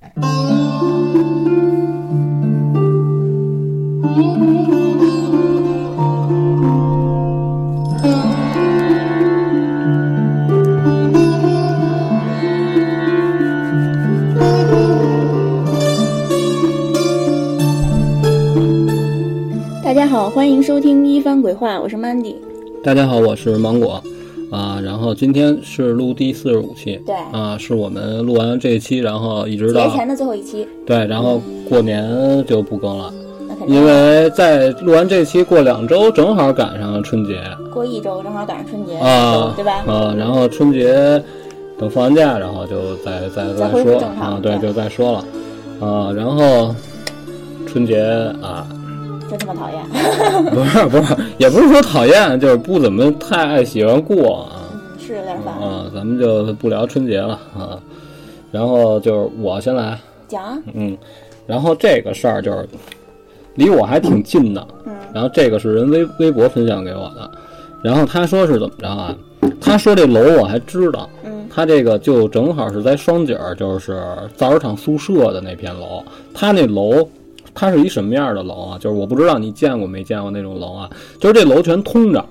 大家好，欢迎收听一番鬼话，我是 Mandy。大家好，我是芒果，然后今天是录第四十五期，对。啊，是我们录完这一期，然后一直节到前的最后一期，对，然后过年就不更了，那肯定。因为在录完这期过两周，正好赶上春节。过一周正好赶上春节，啊，对吧？啊，然后春节等放完假，然后就再再再再说。啊，对，对就再说了，啊，然后春节啊，就这么讨厌。不是不是，也不是说讨厌，就是不怎么太爱喜欢过啊。嗯，是有点烦。啊，咱们就不聊春节了啊。然后就是我先来，讲啊，嗯，然后这个事儿就是离我还挺近的，嗯然后这个是人微微博分享给我的，然后他说是怎么着啊？他说这楼我还知道，嗯他这个就正好是在双井儿，就是造纸厂宿舍的那片楼，他那楼。它是一什么样的楼啊？就是我不知道你见过没见过那种楼啊？就是这楼全通着，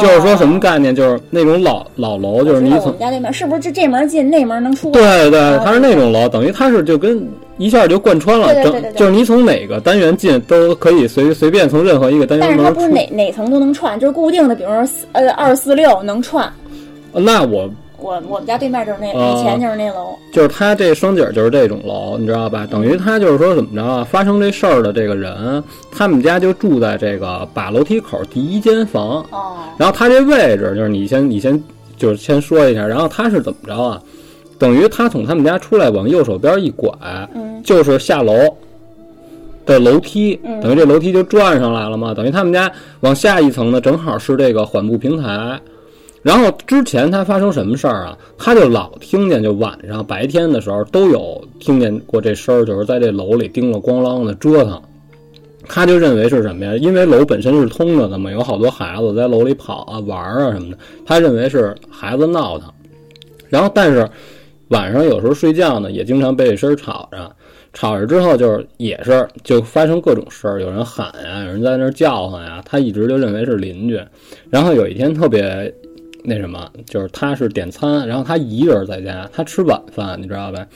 就是说什么概念？就是那种老老楼，就是你从家对面是不是这这门进那门能出？对对啊，它是那种楼，等于它是就跟一下就贯穿了，整对对对对对就是你从哪个单元进都可以随随便从任何一个单元但是它不是。哪哪层都能串，就是固定的，比如说四呃二四六能串。那我我我们家对面就是那，啊以前就是那楼。就是他这双井就是这种楼，你知道吧？等于他就是说怎么着啊？发生这事儿的这个人，他们家就住在这个把楼梯口第一间房，哦，然后他这位置就是你先你先就是先说一下，然后他是怎么着啊？等于他从他们家出来往右手边一拐，嗯就是下楼的楼梯，嗯等于这楼梯就转上来了嘛。等于他们家往下一层呢，正好是这个缓步平台。然后之前他发生什么事儿啊？他就老听见，就晚上白天的时候都有听见过这声儿，就是在这楼里叮了咣啷的折腾。他就认为是什么呀？因为楼本身是通着的嘛，有好多孩子在楼里跑啊、玩啊什么的，他认为是孩子闹腾。然后，但是晚上有时候睡觉呢，也经常被这声吵着。吵着之后，就是也是就发生各种事儿，有人喊呀，有人在那儿叫唤呀。他一直就认为是邻居。然后有一天特别那什么，就是他是点餐，然后他一个人在家，他吃晚饭，你知道呗？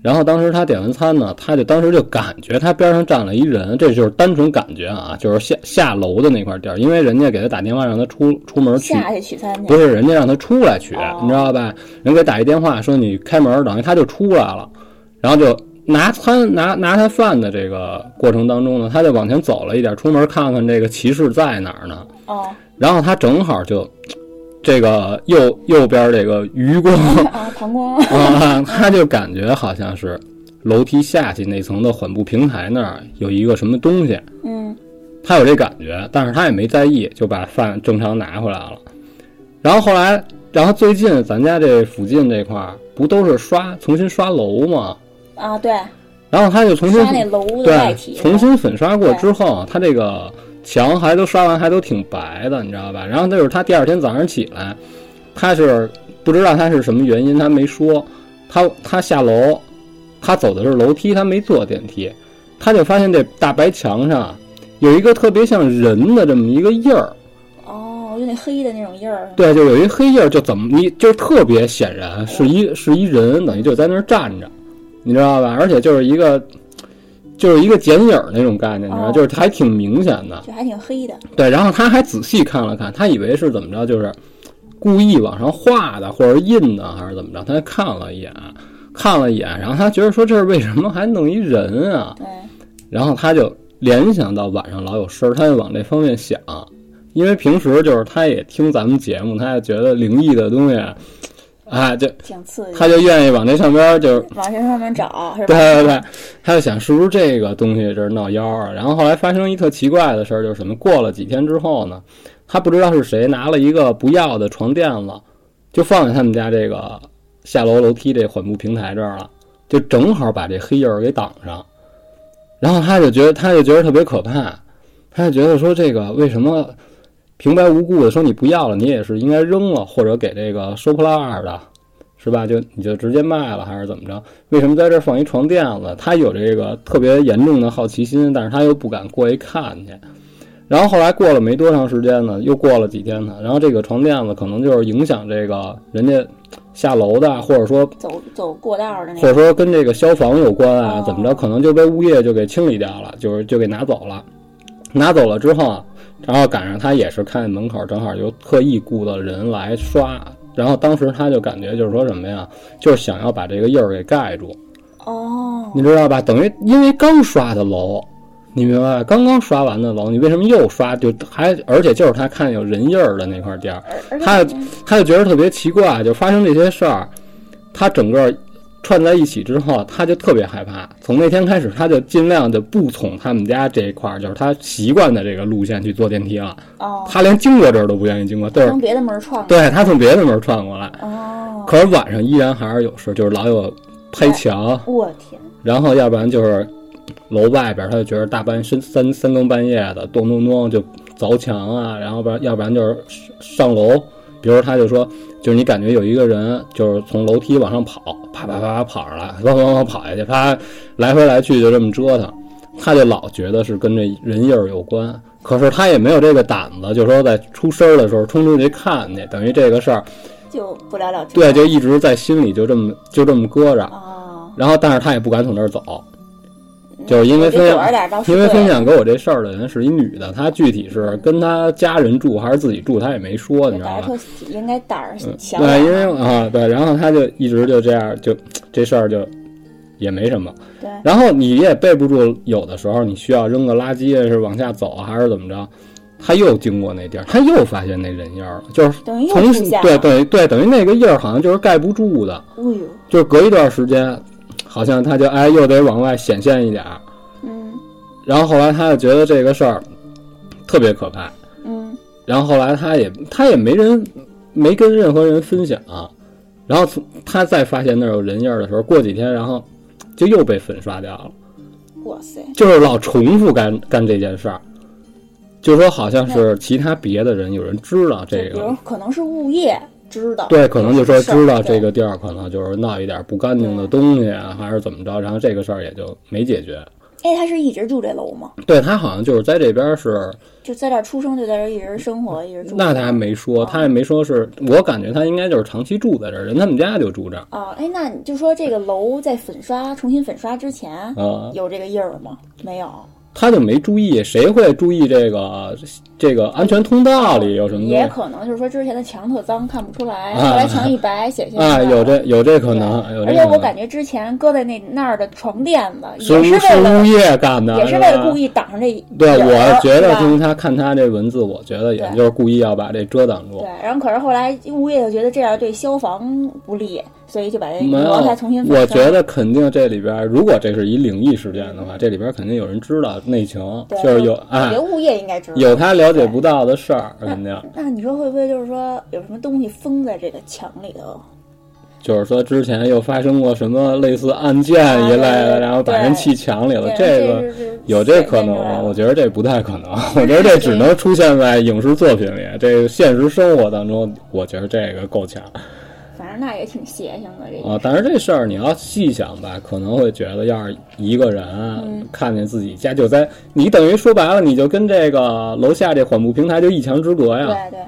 然后当时他点完餐呢，他就当时就感觉他边上站了一人，这就是单纯感觉啊，就是下下楼的那块地儿，因为人家给他打电话让他出出门去，下去取餐去。不是人家让他出来取，哦你知道吧？人给打一电话说你开门，等于他就出来了，然后就拿餐拿拿他饭的这个过程当中呢，他就往前走了一点，出门看看这个骑士在哪儿呢？哦然后他正好就这个右右边这个余光 啊，膀胱。啊，他就感觉好像是楼梯下去那层的缓步平台那儿有一个什么东西，嗯他有这感觉，但是他也没在意，就把饭正常拿回来了。然后后来，然后最近咱家这附近这块儿不都是刷重新刷楼吗？啊，对，然后他就重新刷那楼的外对体。重新粉刷过之后，他这个墙还都刷完，还都挺白的，你知道吧？然后就是他第二天早上起来，他是不知道他是什么原因，他没说，他他下楼，他走的是楼梯，他没坐电梯，他就发现这大白墙上有一个特别像人的这么一个印儿。哦，就那黑的那种印儿。对，就有一黑印儿，就怎么你就特别显然是一是一人，等于就在那儿站着，你知道吧？而且就是一个就是一个剪影儿那种概念，你知道，哦就是还挺明显的。就还挺黑的。对，然后他还仔细看了看，他以为是怎么着，就是故意往上画的或者印的，还是怎么着？他还看了一眼，看了一眼，然后他觉得说这是为什么还弄一人啊？对，然后他就联想到晚上老有声儿，他就往这方面想，因为平时就是他也听咱们节目，他也觉得灵异的东西，啊，就挺刺激。他就愿意往那上边就是。往这上面找，是吧？对对对，他就想是不是这个东西这是闹妖啊？然后后来发生一特奇怪的事儿，就是什么？过了几天之后呢，他不知道是谁拿了一个不要的床垫子，就放在他们家这个下楼楼梯这缓步平台这儿了，就正好把这黑印儿给挡上。然后他就觉得，他就觉得特别可怕，他就觉得说这个为什么平白无故的说你不要了，你也是应该扔了，或者给这个收破烂儿的，是吧？就你就直接卖了还是怎么着？为什么在这儿放一床垫子？他有这个特别严重的好奇心，但是他又不敢过去看去。然后后来过了没多长时间呢，又过了几天呢，然后这个床垫子可能就是影响这个人家下楼的，或者说走走过道儿的那或者，说跟这个消防有关啊，哦怎么着，可能就被物业就给清理掉了，就是就给拿走了。拿走了之后啊，然后赶上他也是看见门口正好有特意雇的人来刷，然后当时他就感觉就是说什么呀，就是想要把这个印儿给盖住，哦，你知道吧？等于因为刚刷的楼，你明白吧？刚刚刷完的楼，你为什么又刷？就还而且就是他看见有人印儿的那块地儿，他他就觉得特别奇怪，就发生这些事儿，他整个串在一起之后，他就特别害怕。从那天开始，他就尽量的不从他们家这一块儿，就是他习惯的这个路线去坐电梯了。哦，他连经过这儿都不愿意经过，就是从别的门儿串过对他从别的门儿串过来。哦，可是晚上依然还是有事，就是老有拍墙，我天，然后要不然就是楼外边，他就觉得大半深三三更半夜的咚咚咚就凿墙啊，然后不然要不然就是上楼，比如他就说，就是你感觉有一个人就是从楼梯往上跑，啪啪啪啪跑上来，往往往跑下去，啪来回来去就这么折腾，他就老觉得是跟这人印儿有关。可是他也没有这个胆子，就说在出声儿的时候冲出去看去，等于这个事儿，就不了了之。对，就一直在心里就这么就这么搁着。哦，然后，但是他也不敢从那儿走，就是因为分享因为分享给我这事儿的人是一女的，她具体是跟她家人住还是自己住，她也没说，你知道吧？应该胆儿嗯强点儿。对，因为啊，对，然后她就一直就这样，就这事儿就也没什么。对然后你也备不住，有的时候你需要扔个垃圾是往下走还是怎么着，他又经过那地儿，他又发现那人印儿了，就是等于又从。对对对，等于那个印儿好像就是盖不住的，哎呦，就是隔一段时间，好像他就哎又得往外显现一点儿。嗯然后后来他就觉得这个事儿特别可怕，嗯，然后后来他也他也没人没跟任何人分享，然后从他再发现那儿有人印儿的时候，过几天然后就又被粉刷掉了，哇塞，就是老重复干干这件事儿，就说好像是其他别的人有人知道这个。比如个。可能是物业知道，对，可能就说知道这个地儿可能就是闹一点不干净的东西啊，还是怎么着，然后这个事儿也就没解决。哎，他是一直住这楼吗？对他好像就是在这边是就在这儿出生，就在这儿一直生活，一直住。那他还没说，他也没说是，我感觉他应该就是长期住在这儿，人他们家就住这儿哦，哎，那你就说这个楼在粉刷、重新粉刷之前啊，有这个印儿吗？没有，他就没注意，谁会注意这个这个安全通道里有什么也？可能就是说之前的墙特脏，看不出来，啊后来墙一白显现出啊，来了有这有这可能，有这。而且我感觉之前搁在那那儿的床垫子也是为了，物业干的，也是为了故意挡上这对，我觉得从他看他这文字，我觉得也就是故意要把这遮挡住对。，然后可是后来物业就觉得这样对消防不利，所以就把这没有挪开重新，我觉得肯定这里边，如果这是一灵异事件的话，这里边肯定有人知道内情，就是有我哎物业应该知道。有他了解不到的事儿，肯定。那你说会不会就是说有什么东西封在这个墙里头？就是说之前又发生过什么类似案件一类的，然后把人砌墙里了，这个有这可能吗？我觉得这不太可能，我觉得这只能出现在影视作品里，这个现实生活当中，我觉得这个够呛那也挺邪性的这个。啊。但是这事儿你要细想吧，可能会觉得，要是一个人嗯看见自己家就在，你等于说白了，你就跟这个楼下这缓步平台就一墙之隔呀，对对，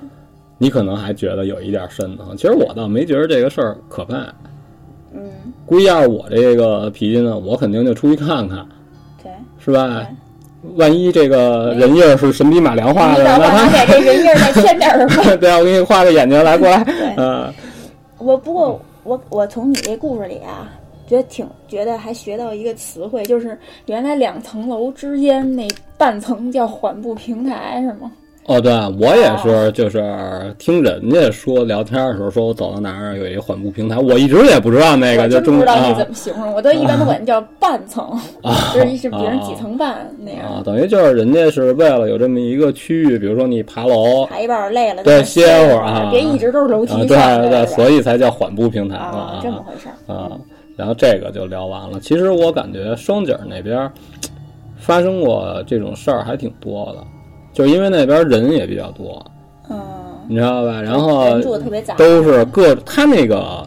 你可能还觉得有一点瘆得慌。其实我倒没觉得这个事儿可怕。嗯，估计要是我这个脾气呢，我肯定就出去看看，对。是吧？万一这个人印儿是神笔马良画的，那他他给这人印儿再添点儿吧。对啊，我给你画个眼睛来，过来，对嗯，我不过我我从你这故事里啊，觉得挺觉得还学到一个词汇，就是原来两层楼之间那半层叫缓步平台是吗？哦，对我也是，就是听人家说聊天的时候说，我走到哪儿有一个缓步平台，我一直也不知道那个我就真不知道那啊怎么形容，我都一般都管它 叫半层，就是一是比如啊几层半那样。啊，样，等于就是人家是为了有这么一个区域，比如说你爬楼爬一半儿累了，对歇会儿啊。别一直都是楼啊，梯对对，所以才叫缓步平台嘛啊，这么回事儿。啊，然后这个就聊完了。其实我感觉双井那边儿发生过这种事儿还挺多的，就是因为那边人也比较多，嗯，你知道吧？然后住的特别杂，都是各他那个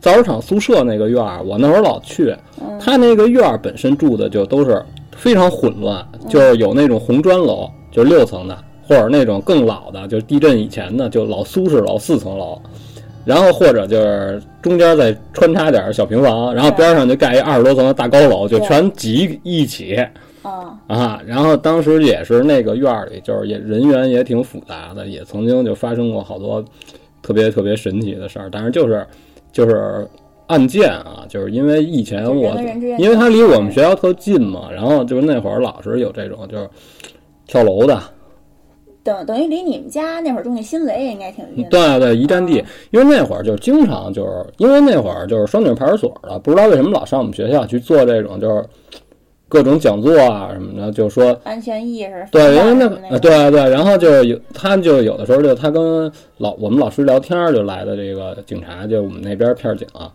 造纸厂宿舍那个院儿，我那会儿老去，嗯。他那个院儿本身住的就都是非常混乱，就是有那种红砖楼，就是六层的，或者那种更老的，就是地震以前的，就老苏式楼四层楼。然后或者就是中间再穿插点小平房，然后边上就盖一二十多层的大高楼，就全挤一起啊，啊。然后当时也是那个院儿里，就是也人员也挺复杂的，也曾经就发生过好多特别特别神奇的事儿。但是就是就是案件啊，就是因为以前我因为它离我们学校特近嘛，然后就是那会儿老是有这种就是跳楼的，等等于离你们家那会儿住那新雷也应该挺近。对对，一站地，因为那会儿就经常就是因为那会儿就是双井派出所的，不知道为什么老上我们学校去做这种就是各种讲座啊什么的，就说安全意识。对，因为那对对，然后就有他就有的时候就他跟老我们老师聊天儿就来的这个警察，就我们那边片儿警啊，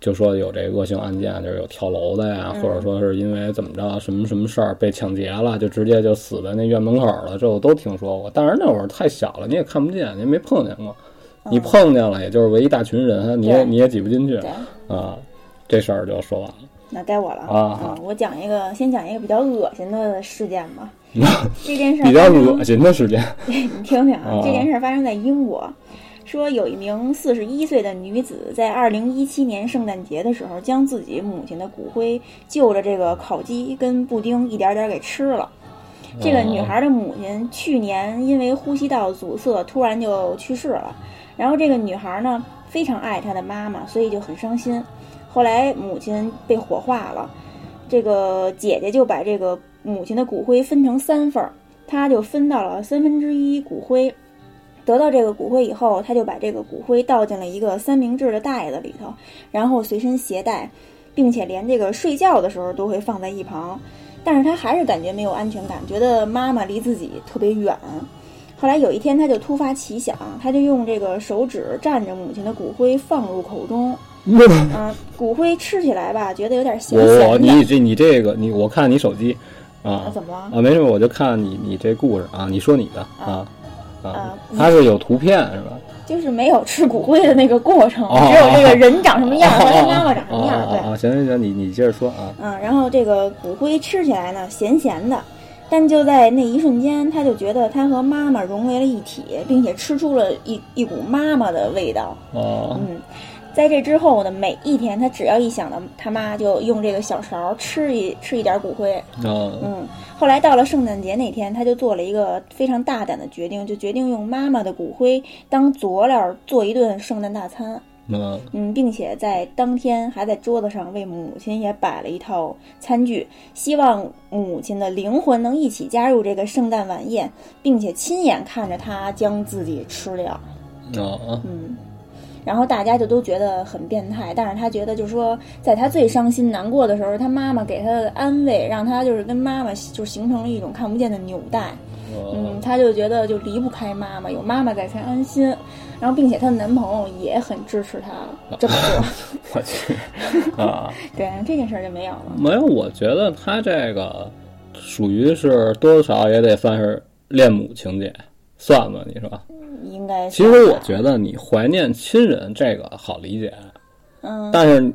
就说有这恶性案件，就是有跳楼的呀，嗯或者说是因为怎么着什么什么事儿被抢劫了，就直接就死在那院门口了，这我都听说过。但是那会儿太小了，你也看不见，你也没碰见过。你碰见了，也就是围一大群人，你也你也挤不进去，啊。这事儿就说完了。那该我了啊嗯我讲一个，先讲一个比较恶心的事件吧。这件事儿比较恶心的事件，你听听啊啊，这件事儿发生在英国，说有一名四十一岁的女子在二零一七年圣诞节的时候，将自己母亲的骨灰就着这个烤鸡跟布丁一点点给吃了。这个女孩的母亲去年因为呼吸道阻塞突然就去世了，然后这个女孩呢非常爱她的妈妈，所以就很伤心。后来母亲被火化了，这个姐姐就把这个母亲的骨灰分成三份儿，她就分到了三分之一骨灰。得到这个骨灰以后，她就把这个骨灰倒进了一个三明治的袋子里头，然后随身携带，并且连这个睡觉的时候都会放在一旁。但是她还是感觉没有安全感，觉得妈妈离自己特别远。后来有一天，她就突发奇想，她就用这个手指蘸着母亲的骨灰放入口中。嗯、骨灰吃起来吧，觉得有点咸我我咸的。你这你这个你我看你手机啊啊，怎么了？啊没什么，我就看你你这故事啊，你说你的啊啊啊，它是有图片是吧？就是没有吃骨灰的那个过程，哦只有这个人长什么样和他妈妈长什么样。对！行行行，你你接着说啊。嗯，然后这个骨灰吃起来呢，咸咸的，但就在那一瞬间，他就觉得他和妈妈融为了一体，并且吃出了一一股妈妈的味道。哦嗯，在这之后呢，每一天他只要一想到他妈，就用这个小勺吃一吃一点骨灰。哦嗯，后来到了圣诞节那天，他就做了一个非常大胆的决定，就决定用妈妈的骨灰当佐料做一顿圣诞大餐。嗯嗯，并且在当天还在桌子上为母亲也摆了一套餐具，希望母亲的灵魂能一起加入这个圣诞晚宴，并且亲眼看着他将自己吃掉。哦嗯，然后大家就都觉得很变态，但是他觉得就是说，在他最伤心难过的时候，他妈妈给他的安慰，让他就是跟妈妈就形成了一种看不见的纽带。哦嗯，他就觉得就离不开妈妈，有妈妈在才安心。然后，并且她的男朋友也很支持她这么做。我去 啊！对，这件事儿就没有了。没有，我觉得他这个属于是多多少少也得算是恋母情节，算吧？你说？应该其实我觉得你怀念亲人这个好理解，嗯，但是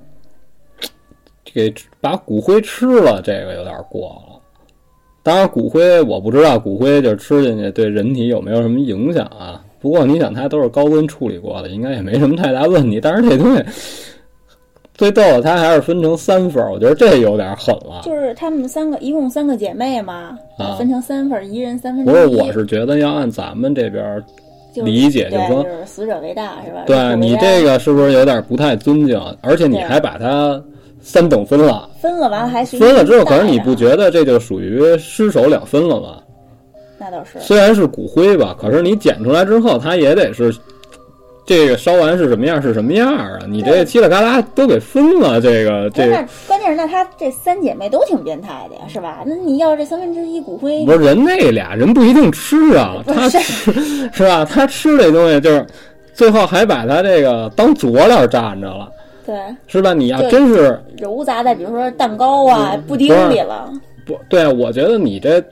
给把骨灰吃了，这个有点过了。当然，骨灰我不知道骨灰就吃进去对人体有没有什么影响啊？不过你想，它都是高温处理过的，应该也没什么太大问题。但是这东西最逗的，它还是分成三份儿，我觉得这有点狠了。就是她们三个，一共三个姐妹嘛，啊分成三份儿，一人三分不是，我是觉得要按咱们这边理解，就，是说，就是死者为大，是吧？对你这个是不是有点不太尊敬？而且你还把它三等分了。分了，完了还分了之后，可是你不觉得这就属于尸首两分了吗？那倒是。虽然是骨灰吧，可是你捡出来之后，它也得是这个烧完是什么样是什么样啊？你这对嘁哩嘎啦都给分了，这个这那关键是，那她这三姐妹都挺变态的呀，是吧？那你要这三分之一骨灰不，是人那俩人不一定吃啊，他是吃 是吧？他吃这东西就是最后还把他这个当佐料蘸着了，对，是吧？你要真是揉杂在比如说蛋糕啊、布丁里了。不对，我觉得你这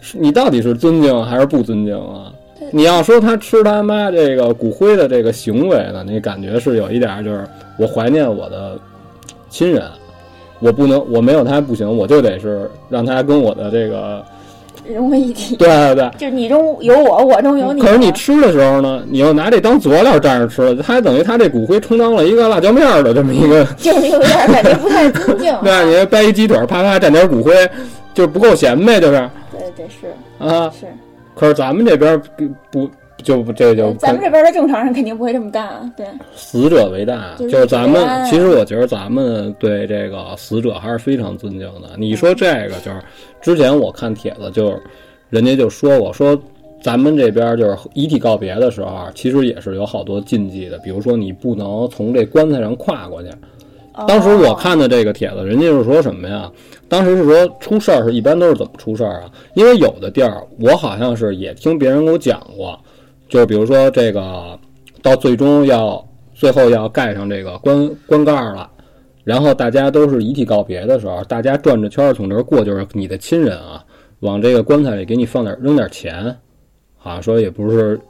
是你到底是尊敬还是不尊敬啊？你要说他吃他妈这个骨灰的这个行为呢，你感觉是有一点儿就是我怀念我的亲人，我不能我没有他不行，我就得是让他跟我的这个融为一体。对对对。就是你中有我，我中有你。可是你吃的时候呢，你又拿这当佐料蘸着吃，它等于他这骨灰充当了一个辣椒面儿的这么一个 就是有点感觉不太尊敬。对，你掰一鸡腿，啪啪蘸点骨灰，就是不够咸呗，就是对对是啊。是，可是咱们这边不不就不这就咱们这边的正常人肯定不会这么干啊。对，死者为大，就就是是咱们啊其实我觉得咱们对这个死者还是非常尊敬的。你说这个就是之前我看帖子，就是人家就说过说。咱们这边就是遗体告别的时候啊，其实也是有好多禁忌的，比如说你不能从这棺材上跨过去，当时我看的这个帖子，人家是说什么呀？当时是说出事儿是一般都是怎么出事儿啊？因为有的地儿我好像是也听别人给我讲过，就比如说这个到最终要最后要盖上这个棺棺 盖了，然后大家都是遗体告别的时候，大家转着圈儿从这儿过，就是你的亲人啊，往这个棺材里给你放点扔点钱，好像说也不是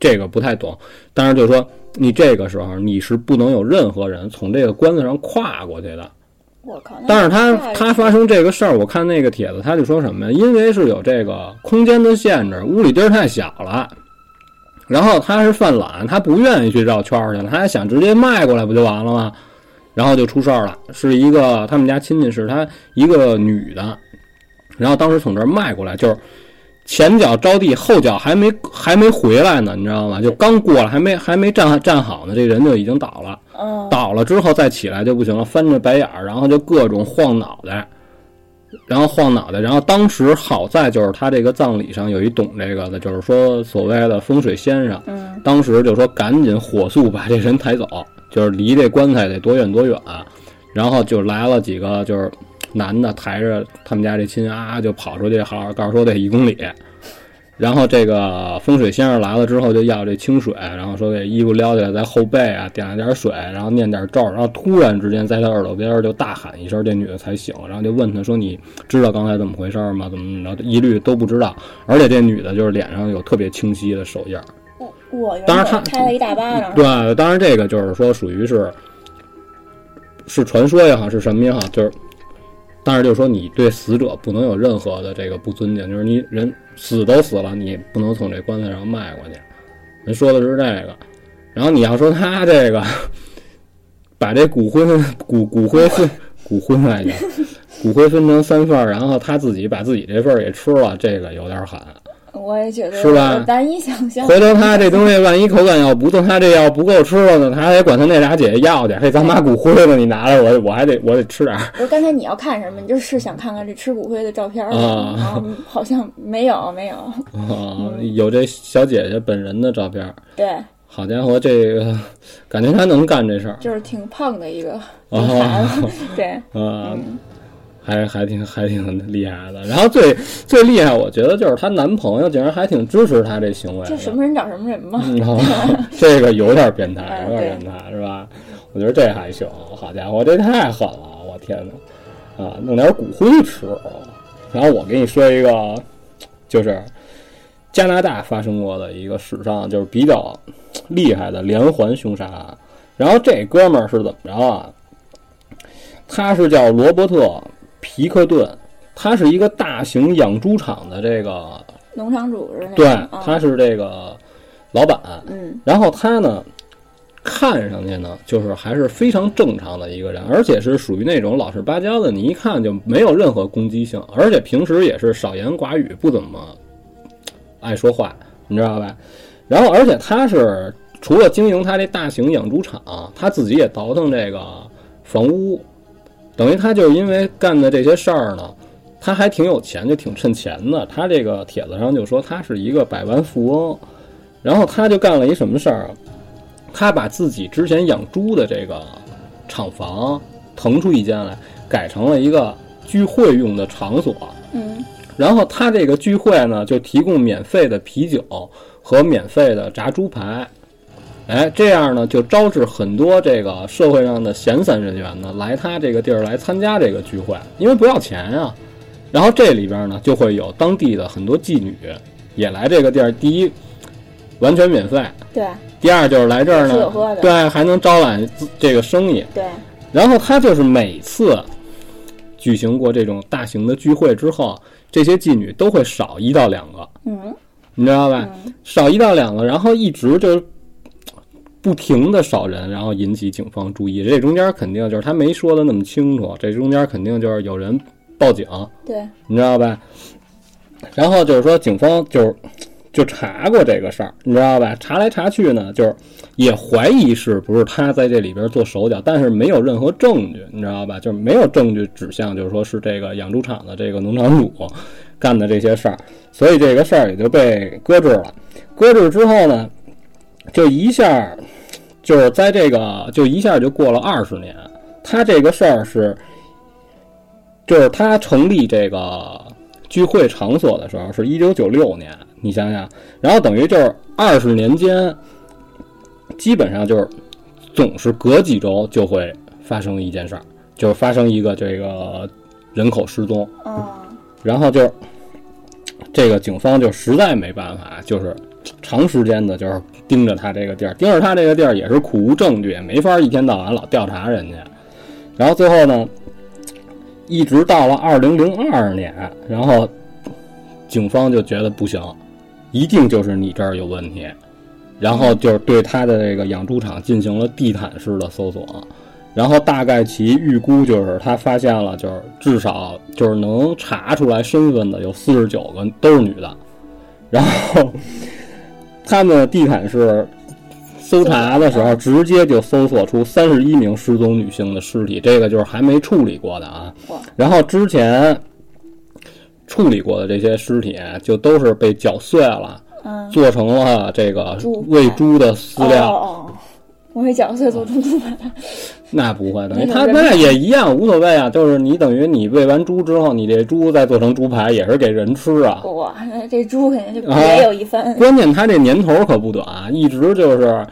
这个不太懂，但是就是说你这个时候你是不能有任何人从这个棺材上跨过去的。我靠！但是他他发生这个事儿，我看那个帖子，他就说什么呀？因为是有这个空间的限制，屋里地儿太小了，然后他是犯懒，他不愿意去绕圈儿去了，他还想直接迈过来不就完了吗？然后就出事儿了，是一个他们家亲戚是他一个女的，然后当时从这儿迈过来，就是前脚着地，后脚还没还没回来呢，你知道吗？就刚过来，还没还没站站好呢，这人就已经倒了。嗯，倒了之后再起来就不行了，翻着白眼儿，然后就各种晃脑袋，然后晃脑袋，然后当时好在就是他这个葬礼上有一懂这个的，就是说所谓的风水先生，嗯，当时就说赶紧火速把这人抬走，就是离这棺材得多远多远，然后就来了几个就是男的抬着他们家这亲啊就跑出去，好好告诉说得一公里。然后这个风水先生来了之后，就要这清水，然后说给衣服撩起来，在后背啊点了点水，然后念点咒，然后突然之间在他耳朵边儿就大喊一声，这女的才醒，然后就问他说：“你知道刚才怎么回事吗？怎么怎么着？”一律都不知道，而且这女的就是脸上有特别清晰的手印儿。我我当然他本开了一大巴掌，对，当然这个就是说属于是是传说也好，是什么也好，就是，但是就是说你对死者不能有任何的这个不尊敬，就是你人死都死了，你不能从这棺材上迈过去。人说的是这个，然后你要说他这个 把这骨灰骨骨灰分 骨灰来着，骨灰分成三份，然后他自己把自己这份儿也吃了，这个有点狠。我也觉得是吧难以想象。回头他这东西万一口感要不错，他这要不够吃了呢，他还得管他那俩姐姐要去。嘿，咱妈骨灰呢，你拿来，我我还得我得吃点儿。不是刚才你要看什么？你就是想看看这吃骨灰的照片儿啊好像没有没有。啊，有这小姐姐本人的照片儿。对，好家伙，这个感觉他能干这事儿就是挺胖的一个。对，啊，还还挺还挺厉害的。然后最最厉害，我觉得就是她男朋友竟然还挺支持她这行为的。这什么人找什么人嘛。这个有点变态，哎有点变态，是吧？我觉得这还行。好家伙，这太狠了！我天哪，啊，弄点骨灰吃。然后我给你说一个，就是加拿大发生过的一个史上就是比较厉害的连环凶杀案。然后这哥们儿是怎么着啊？他是叫罗伯特·皮克顿，他是一个大型养猪场的这个，农场主是那对他是这个老板。嗯然后他呢，看上去呢，就是还是非常正常的一个人，而且是属于那种老实巴交的，你一看就没有任何攻击性，而且平时也是少言寡语，不怎么爱说话，你知道吧？然后，而且他是除了经营他这大型养猪场，他自己也倒腾这个房屋，等于他就是因为干的这些事儿呢。他还挺有钱，就挺趁钱的。他这个帖子上就说他是一个百万富翁，然后他就干了一什么事儿啊？他把自己之前养猪的这个厂房腾出一间来，改成了一个聚会用的场所。嗯然后他这个聚会呢，就提供免费的啤酒和免费的炸猪排。哎，这样呢，就招致很多这个社会上的闲散人员呢，来他这个地儿来参加这个聚会，因为不要钱呀、然后这里边呢，就会有当地的很多妓女也来这个地儿。第一，完全免费。对第二就是来这儿呢对，还能招揽这个生意。对，然后他就是每次举行过这种大型的聚会之后，这些妓女都会少一到两个，嗯你知道吧？嗯少一到两个，然后一直就不停的少人，然后引起警方注意。这中间肯定就是他没说的那么清楚，这中间肯定就是有人报警，对，你知道吧？然后就是说，警方就就查过这个事儿，你知道吧？查来查去呢，就是也怀疑是不是他在这里边做手脚，但是没有任何证据，你知道吧？就是没有证据指向，就是说是这个养猪场的这个农场主干的这些事儿，所以这个事儿也就被搁置了。搁置之后呢，就一下就是在这个就一下就过了二十年，他这个事儿是。就是他成立这个聚会场所的时候是一九九六年，你想想，然后等于就是二十年间，基本上就是总是隔几周就会发生一件事儿，就是发生一个这个人口失踪，嗯然后就是这个警方就实在没办法，就是长时间的就是盯着他这个地儿，盯着他这个地儿也是苦无证据，也没法一天到晚老调查人家。然后最后呢，一直到了二零零二年，然后警方就觉得不行，一定就是你这儿有问题，然后就是对他的这个养猪场进行了地毯式的搜索。然后大概其预估就是他发现了，就是至少就是能查出来身份的有四十九个都是女的，然后他们地毯式搜查的时候，直接就搜索出三十一名失踪女性的尸体，这个就是还没处理过的啊。然后之前处理过的这些尸体，就都是被绞碎了，嗯，做成了这个喂猪的饲料。哦哦哦，我会讲碎做猪猪排，那不会，等于他那也一样，无所谓啊。就是你等于你喂完猪之后，你这猪再做成猪排，也是给人吃啊。哇，那这猪肯定就啊别有一番。关键他这年头可不短，一直就是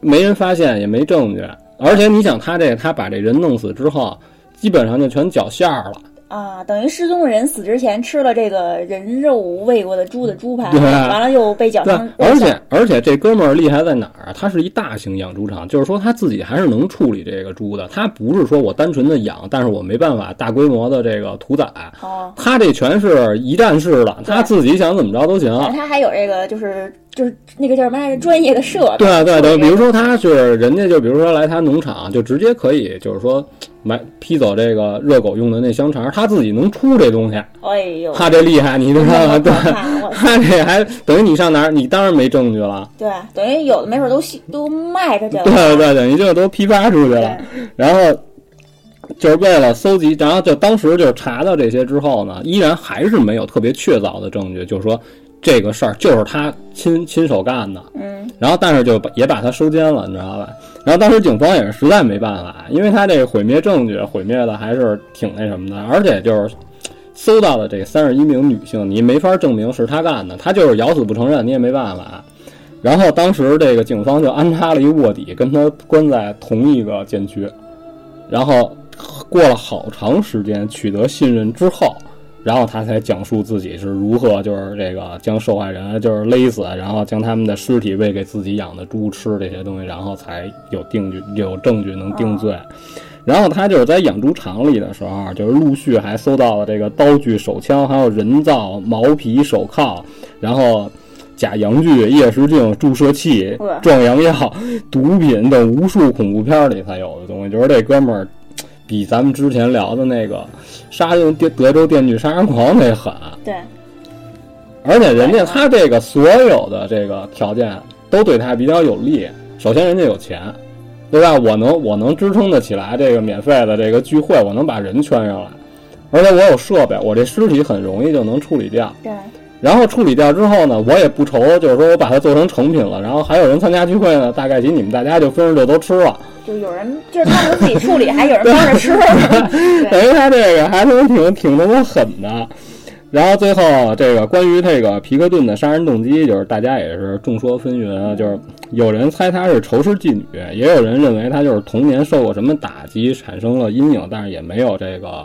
没人发现，也没证据。而且你想，他这他把这人弄死之后，基本上就全绞馅儿了。啊，等于失踪的人死之前吃了这个人肉喂过的猪的猪排，完了又被绞成，肉而且而且这哥们儿厉害在哪儿啊？他是一大型养猪场，就是说他自己还是能处理这个猪的。他不是说我单纯的养，但是我没办法大规模的这个屠宰。哦，他这全是一站式的，他自己想怎么着都行。他还有这个就是就是那个叫什么来着？专业的设备。对对对，处理比如说他是人家就比如说来他农场，就直接可以就是说买批走这个热狗用的那香肠，他自己能出这东西，哎呦，他这厉害，你知道吗？对他这还等于你上哪儿，你当然没证据了。对，等于有的没准都都卖出去了。对对对，等于就都批发出去了。然后就是为了搜集，然后就当时就查到这些之后呢，依然还是没有特别确凿的证据，就是说这个事儿就是他亲亲手干的。嗯，然后但是就也把他收监了，你知道吧？然后当时警方也是实在没办法，因为他这个毁灭证据毁灭的还是挺那什么的，而且就是搜到的这三十一名女性，你没法证明是他干的，他就是咬死不承认，你也没办法。然后当时这个警方就安插了一卧底，跟他关在同一个监区，然后过了好长时间取得信任之后，然后他才讲述自己是如何就是这个将受害人就是勒死，然后将他们的尸体喂给自己养的猪吃这些东西，然后才有定据有证据能定罪。然后他就是在养猪场里的时候，就是陆续还搜到了这个刀具、手枪，还有人造毛皮手铐，然后假阳具、夜视镜、注射器、壮阳药、毒品等无数恐怖片里才有的东西。就是这哥们儿比咱们之前聊的那个杀人德德州电锯杀人狂那狠，对，而且人家他这个所有的这个条件都对他比较有利。首先，人家有钱，对吧？我能我能支撑得起来这个免费的这个聚会，我能把人圈上来，而且我有设备，我这尸体很容易就能处理掉。对，然后处理掉之后呢，我也不愁，就是说我把它做成成品了，然后还有人参加聚会呢，大概其你们大家就分着就都吃了。就有人就是他们自己处理，还有人帮着吃。等 于他这个还是挺挺他妈狠的。然后最后这个关于这个皮克顿的杀人动机，就是大家也是众说纷纭啊，就是有人猜他是仇视妓女，也有人认为他就是童年受过什么打击产生了阴影，但是也没有这个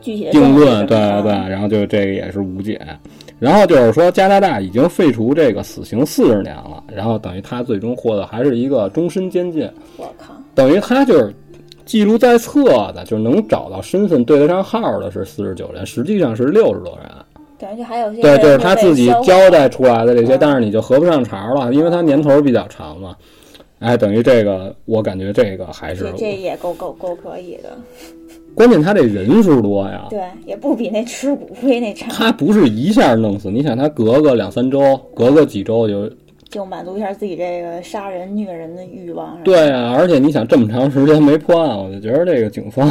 具体的定论，对对对然后就这个也是无解。然后就是说，加拿大已经废除这个死刑四十年了，然后等于他最终获得还是一个终身监禁。我靠，等于他就是记录在册的，就是能找到身份对得上号的是四十九人，实际上是六十多人。等于就还有些对，就是他自己交代出来的这些，嗯但是你就合不上茬了，因为他年头比较长嘛。哎，等于这个，我感觉这个还是这这也够够够可以的，关键，他这人数多呀。对，也不比那吃骨灰那差，他不是一下弄死，你想他隔个两三周，隔个几周就就满足一下自己这个杀人虐人的欲望。对啊，而且你想这么长时间没破案，我就觉得这个警方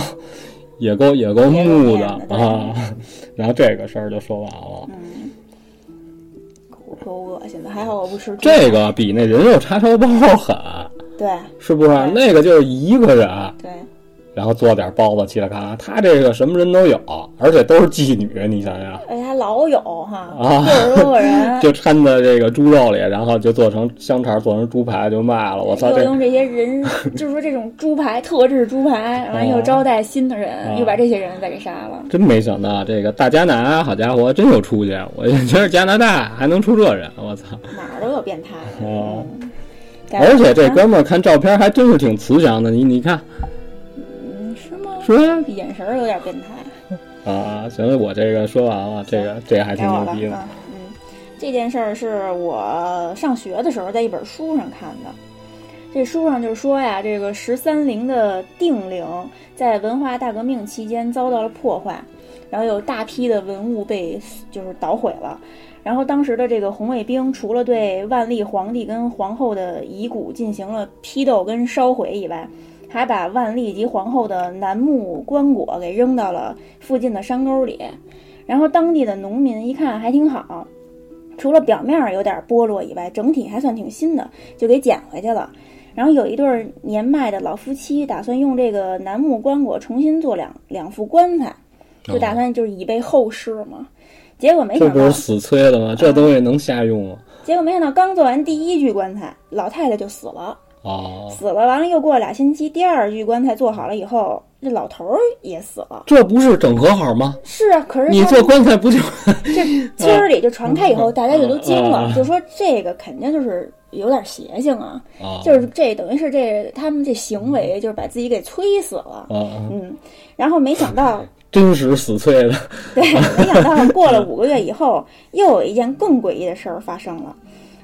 也够也够木的啊。然后这个事儿就说完了，嗯，够够恶心的，还好我不吃这个比那人肉叉烧包狠，对是不是？那个就是一个人，对，然后做点包子，嘁哩咔啦。他这个什么人都有，而且都是妓女，你想想，而且还老有哈，啊六十多个人，就掺在这个猪肉里，然后就做成香肠，做成猪排就卖了。我操，这又用这些人，就是说这种猪排特制猪排，完了又招待新的人，哦又把这些人再给杀了。真没想到这个大加拿，好家伙，真有出息！我也觉得加拿大还能出这人，我操！哪儿都有变态的。哦嗯而且这啊哥们儿看照片还真是挺慈祥的，你你看 眼神儿有点变态。啊，行，我这个说完了，这个这还挺该我了牛逼的。啊。嗯，这件事儿是我上学的时候在一本书上看的。这书上就说呀，这个十三陵的定陵在文化大革命期间遭到了破坏，然后有大批的文物被就是捣毁了。然后当时的这个红卫兵除了对万历皇帝跟皇后的遗骨进行了批斗跟烧毁以外，还把万历及皇后的楠木棺椁给扔到了附近的山沟里。然后当地的农民一看还挺好，除了表面儿有点剥落以外，整体还算挺新的，就给捡回去了。然后有一对儿年迈的老夫妻打算用这个楠木棺椁重新做两两副棺材，就打算就是以备后事嘛。结果没想到这不是，死催的吗？这东西能瞎用吗？结果没想到刚做完第一具棺材，老太太就死了。哦，死了，完了又过了俩星期，第二具棺材做好了以后，这老头儿也死了。这不是整合好吗？是啊，可是你做棺材不就 这村儿里就传开以后，大家就都惊了，嗯就说这个肯定就是有点邪性啊，啊？就是这等于是这他们这行为就是把自己给催死了。啊，嗯，然后没想到，真实死催的对，没想到过了 五个月以后，又有一件更诡异的事儿发生了，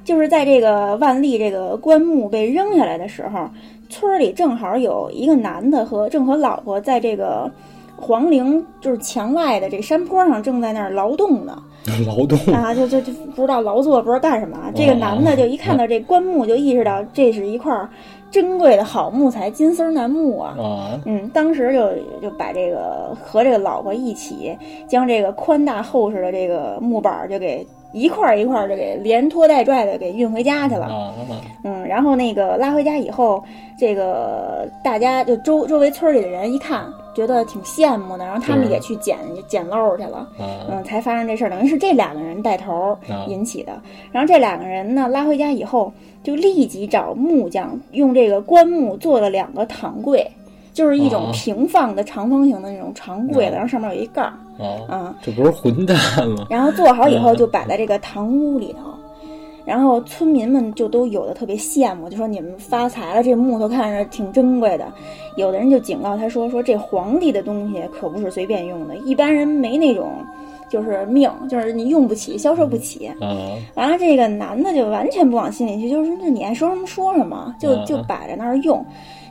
就是在这个万历这个棺木被扔下来的时候，村儿里正好有一个男的和正和老婆在这个皇陵就是墙外的这山坡上正在那儿劳动呢。劳动啊，就就就不知道劳作，不知道干什么啊。这个男的就一看到这棺木，就意识到这是一块儿珍贵的好木材，金丝楠木啊。啊，嗯，当时就就把这个和这个老婆一起，将这个宽大厚实的这个木板儿就给一块儿一块儿就给连拖带拽的给运回家去了。啊，嗯，然后那个拉回家以后，这个大家就周周围村里的人一看，觉得挺羡慕的，然后他们也去捡捡漏去了。啊，嗯，才发生这事儿，等于是这两个人带头啊引起的。然后这两个人呢，拉回家以后，就立即找木匠用这个棺木做了两个躺柜，就是一种啊平放的长方形的那种长柜子，啊然后上面有一盖儿，啊，嗯，这不是混蛋吗？然后做好以后嗯就摆在这个堂屋里头。然后村民们就都有的特别羡慕，就说你们发财了，这木头看着挺珍贵的。有的人就警告他说：“说这皇帝的东西可不是随便用的，一般人没那种，就是命，就是你用不起，销售不起。”啊，完了，这个男的就完全不往心里去，就是那你爱说什么说什么，就嗯就摆在那儿用。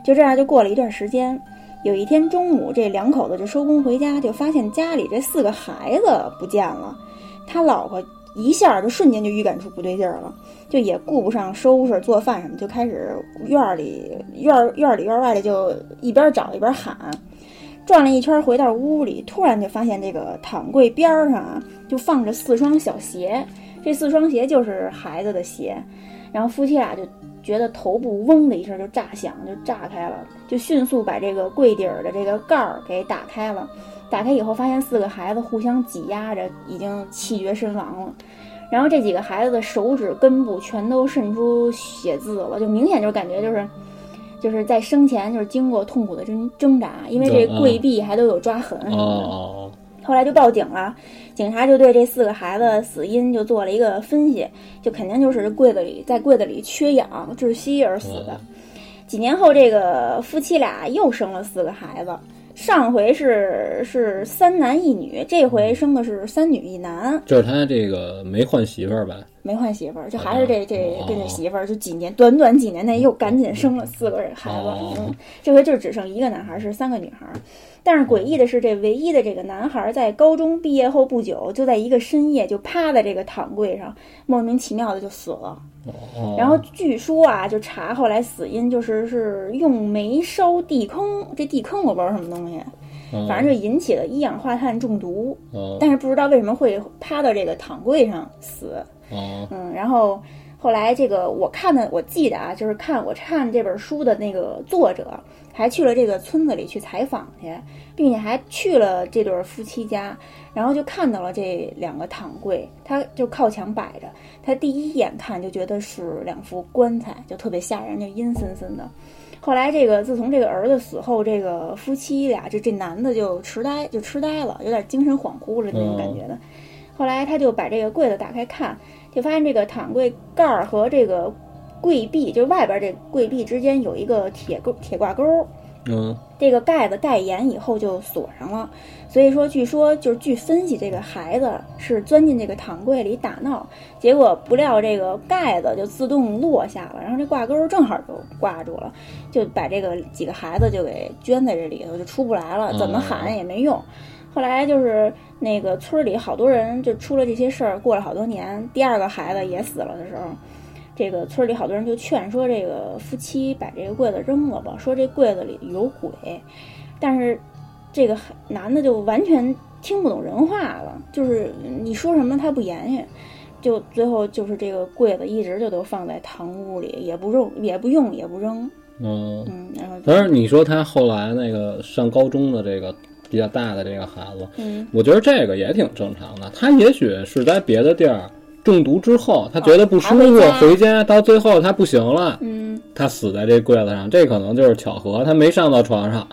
就这样就过了一段时间，有一天中午，这两口子就收工回家，就发现家里这四个孩子不见了。他老婆一下就瞬间就预感出不对劲儿了，就也顾不上收拾做饭什么，就开始院里院院里院外的就一边找一边喊。转了一圈回到屋里，突然就发现这个躺柜边上啊，就放着四双小鞋。这四双鞋就是孩子的鞋，然后夫妻俩就觉得头部嗡的一声就炸响，就炸开了，就迅速把这个柜底儿的这个盖儿给打开了。打开以后，发现四个孩子互相挤压着，已经气绝身亡了。然后这几个孩子的手指根部全都渗出血渍了，就明显就感觉就是。就是在生前就是经过痛苦的挣挣扎，因为这柜壁还都有抓痕什哦么的。哦，后来就报警了，警察就对这四个孩子死因就做了一个分析，就肯定就是柜子里在柜子里缺氧窒息而死的。几年后，这个夫妻俩又生了四个孩子。上回是是三男一女，这回生的是三女一男。就是他这个没换媳妇儿吧？没换媳妇儿，就还是这这跟这媳妇儿，就几年短短几年内又赶紧生了四个孩子。嗯，这回就只剩一个男孩，是三个女孩。但是诡异的是，这唯一的这个男孩在高中毕业后不久，就在一个深夜就趴在这个躺柜上，莫名其妙的就死了。然后据说啊，就查后来死因就是是用煤烧地坑，这地坑我不知道什么东西，反正就引起了一氧化碳中毒。但是不知道为什么会趴到这个躺柜上死。嗯，然后后来这个我看的，我记得啊，就是看我看这本书的那个作者。还去了这个村子里去采访去，并且还去了这对夫妻家，然后就看到了这两个躺柜，他就靠墙摆着，他第一眼看就觉得是两副棺材，就特别吓人，就阴森森的。后来这个自从这个儿子死后，这个夫妻俩就这男的就痴呆，就痴呆了，有点精神恍惚了那种感觉的。后来他就把这个柜子打开看，就发现这个躺柜盖儿和这个。柜壁就是外边这柜壁之间有一个铁钩、铁挂钩，嗯，这个盖子盖严以后就锁上了。所以说，据说就是据分析，这个孩子是钻进这个躺柜里打闹，结果不料这个盖子就自动落下了，然后这挂钩正好就挂住了，就把这个几个孩子就给圈在这里头，就出不来了，怎么喊也没用。后来就是那个村里好多人就出了这些事儿，过了好多年，第二个孩子也死了的时候。这个村里好多人就劝说这个夫妻把这个柜子扔了吧，说这柜子里有鬼。但是这个男的就完全听不懂人话了，就是你说什么他不言语，就最后就是这个柜子一直就都放在堂屋里，也不用也不用也不扔。嗯嗯，然后但是你说他后来那个上高中的这个比较大的这个孩子，嗯，我觉得这个也挺正常的。他也许是在别的地儿。中毒之后，他觉得不舒服，回家到最后他不行了，嗯，他死在这柜子上，这可能就是巧合，他没上到床上，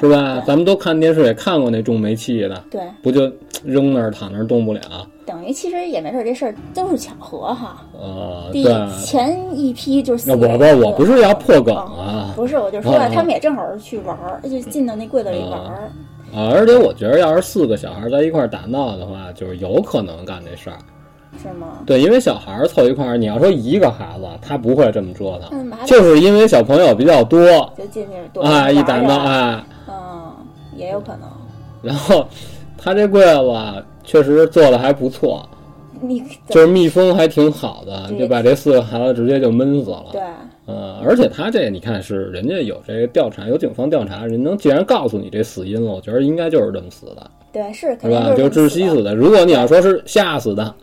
是吧？咱们都看电视也看过那中煤气的，对，不就扔那儿躺那儿动不了？等于其实也没事，这事儿都是巧合哈。呃，对，前一批就是我不，我不是要破梗啊，不是，我就说他们也正好是去玩儿，就进到那柜子里玩儿。啊，而且我觉得要是四个小孩在一块打闹的话，就是有可能干这事儿。是吗？对，因为小孩儿凑一块儿，你要说一个孩子，他不会这么折腾，就是因为小朋友比较多，就进去啊，一打闹，哎，嗯，也有可能。然后他这柜子确实做的还不错，你就是密封还挺好的，就把这四个孩子直接就闷死了。对，嗯，而且他这你看是人家有这个调查，有警方调查，人能既然告诉你这死因了，我觉得应该就是这么死的。对，是，是吧？就窒息死的。如果你要说是吓死的。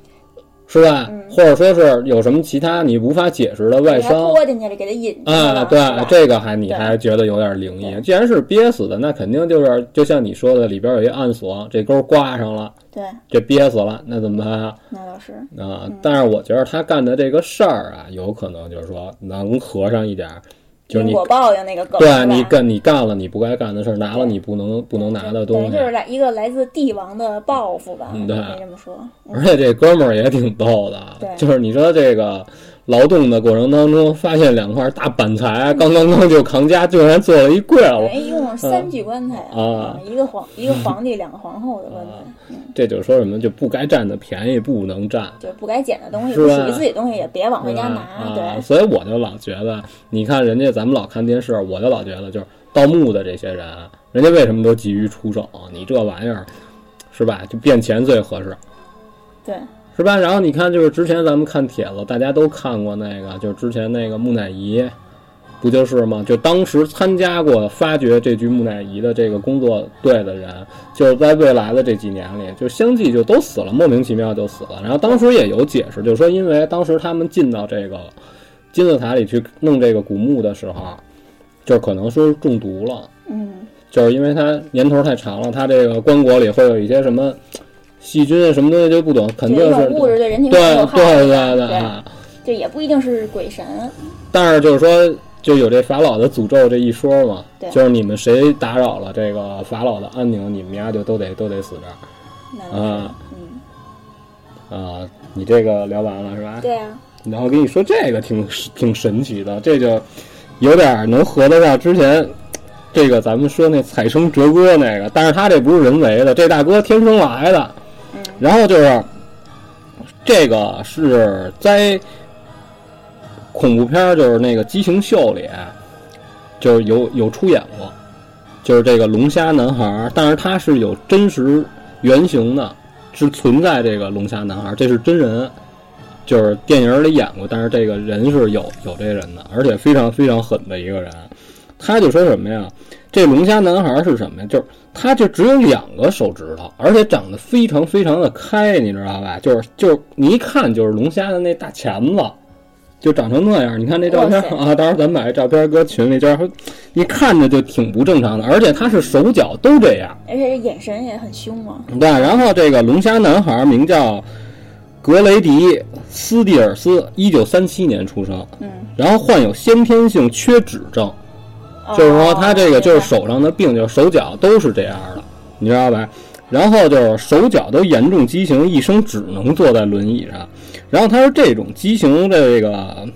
是吧？或者说是有什么其他你无法解释的外伤？拖进去了，给他引啊，对，这个还你还觉得有点灵异。既然是憋死的，那肯定就是就像你说的，里边有一暗锁，这钩挂上了，对，这憋死了，那怎么办啊？那倒是啊。但是我觉得他干的这个事儿啊，有可能就是说能合上一点。就是你报应那个梗，对你干你干了你不该干的事儿，拿了你不能不能拿的东西，就是来一个来自帝王的报复吧，对，这么说。而且这哥们儿也挺逗的，对，就是你说这个。劳动的过程当中，发现两块大板材，刚刚刚就扛家，竟然做了一柜了。一共三具棺材啊，一个皇一个皇帝，两个皇后的棺材。这就是说什么，就不该占的便宜不能占，就不该捡的东西，不属于自己东西也别往回家拿。对，所以我就老觉得，你看人家咱们老看电视，我就老觉得，就是盗墓的这些人，人家为什么都急于出手？你这玩意儿，是吧？就变钱最合适。对。是吧？然后你看，就是之前咱们看帖子，大家都看过那个，就是之前那个木乃伊，不就是吗？就当时参加过发掘这具木乃伊的这个工作队的人，就是在未来的这几年里，就相继就都死了，莫名其妙就死了。然后当时也有解释，就是说，因为当时他们进到这个金字塔里去弄这个古墓的时候，就可能说中毒了，嗯，就是因为它年头太长了，它这个棺椁里会有一些什么。细菌啊，什么东西就不懂，肯定是物质对人体对对对对对，就也不一定是鬼神。但是就是说，就有这法老的诅咒这一说嘛，就是你们谁打扰了这个法老的安宁，你们家就都得都得死这儿啊嗯，啊。你这个聊完了是吧？对啊，然后跟你说这个挺挺神奇的，这就有点能合得上之前这个咱们说那采生哲哥那个，但是他这不是人为的，这大哥天生来的。然后就是这个是在恐怖片儿，就是那个《畸形秀》里，就是有有出演过，就是这个龙虾男孩儿，但是他是有真实原型的，是存在这个龙虾男孩儿，这是真人，就是电影里演过，但是这个人是有有这人的，而且非常非常狠的一个人。他就说什么呀？这龙虾男孩儿是什么呀？就是他就只有两个手指头，而且长得非常非常的开，你知道吧？就是就是你一看就是龙虾的那大钳子，就长成那样。你看这照片啊，到时候咱们把这照片搁群里，就是一看着就挺不正常的，而且他是手脚都这样。而且眼神也很凶嘛。对，然后这个龙虾男孩名叫格雷迪·斯蒂尔斯，一九三七年出生，嗯，然后患有先天性缺指症。就是说他这个就是手上的病，就是手脚都是这样的，你知道吧？然后就是手脚都严重畸形，一生只能坐在轮椅上。然后他说这种畸形的这个，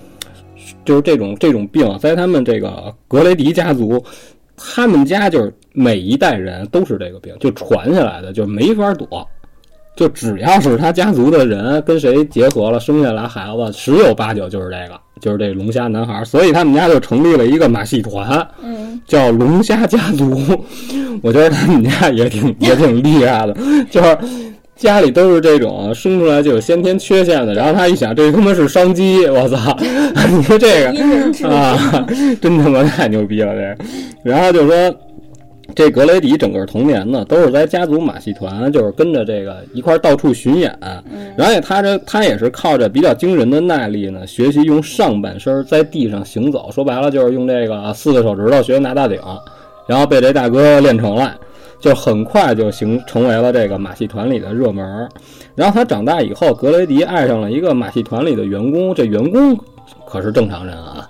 就是这种这种病，在他们这个格雷迪家族，他们家就是每一代人都是这个病，就传下来的，就没法躲。就只要是他家族的人跟谁结合了，生下来孩子，十有八九就是这个，就是这龙虾男孩。所以他们家就成立了一个马戏团，嗯，叫龙虾家族。我觉得他们家也挺也挺厉害的，就是家里都是这种生出来就有先天缺陷的。然后他一想，这他妈是商机，我操！你说这个啊，真他妈太牛逼了这。然后就说。这格雷迪整个童年呢，都是在家族马戏团，就是跟着这个一块儿到处巡演。然后他这他也是靠着比较惊人的耐力呢，学习用上半身在地上行走。说白了就是用这个四个手指头学拿大顶，然后被这大哥练成了，就很快就形成为了这个马戏团里的热门儿。然后他长大以后，格雷迪爱上了一个马戏团里的员工，这员工可是正常人啊。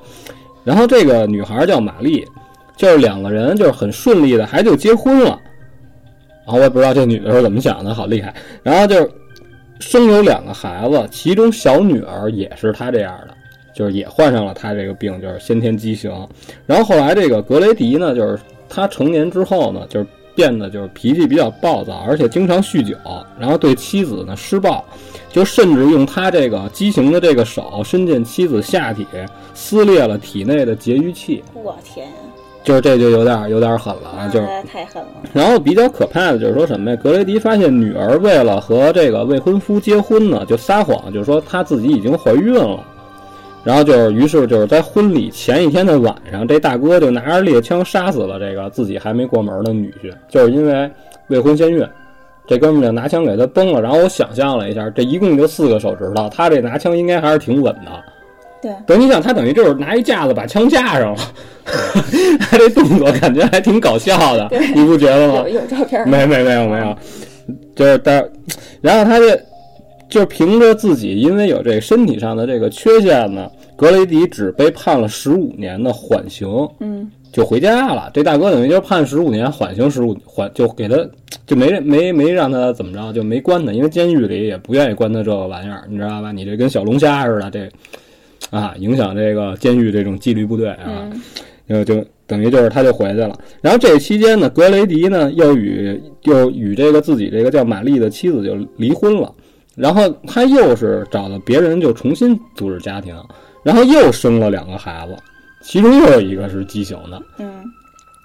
然后这个女孩叫玛丽。就是两个人就是很顺利的，还就结婚了。然后我也不知道这女的是怎么想的，好厉害。然后就是生有两个孩子，其中小女儿也是她这样的，就是也患上了她这个病，就是先天畸形。然后后来这个格雷迪呢，就是他成年之后呢，就是变得就是脾气比较暴躁，而且经常酗酒，然后对妻子呢施暴，就甚至用他这个畸形的这个手伸进妻子下体，撕裂了体内的节育器。我天啊，就是这就有点有点狠了啊！就是，太狠了。然后比较可怕的就是说什么呀？格雷迪发现女儿为了和这个未婚夫结婚呢，就撒谎，就是说她自己已经怀孕了。然后就是，于是就是在婚礼前一天的晚上，这大哥就拿着猎枪杀死了这个自己还没过门的女婿，就是因为未婚先孕。这哥们儿就拿枪给他崩了。然后我想象了一下，这一共就四个手指头，他这拿枪应该还是挺稳的。对，等你想，他等于就是拿一架子把枪架上了，他这动作感觉还挺搞笑的，你不觉得吗有？有照片吗？没没没有没有，就是但，然后他这就凭着自己因为有这个身体上的这个缺陷呢，格雷迪只被判了十五年的缓刑，嗯，就回家了。这大哥等于就判十五年，缓刑十五缓，就给他就没没没让他怎么着，就没关他，因为监狱里也不愿意关他这个玩意儿，你知道吧？你这跟小龙虾似的，这啊影响这个监狱这种纪律部队啊。嗯就就等于就是他就回去了。然后这期间呢，格雷迪呢又与又与这个自己这个叫玛丽的妻子就离婚了。然后他又是找了别人，就重新组织家庭，然后又生了两个孩子，其中又有一个是畸形的。嗯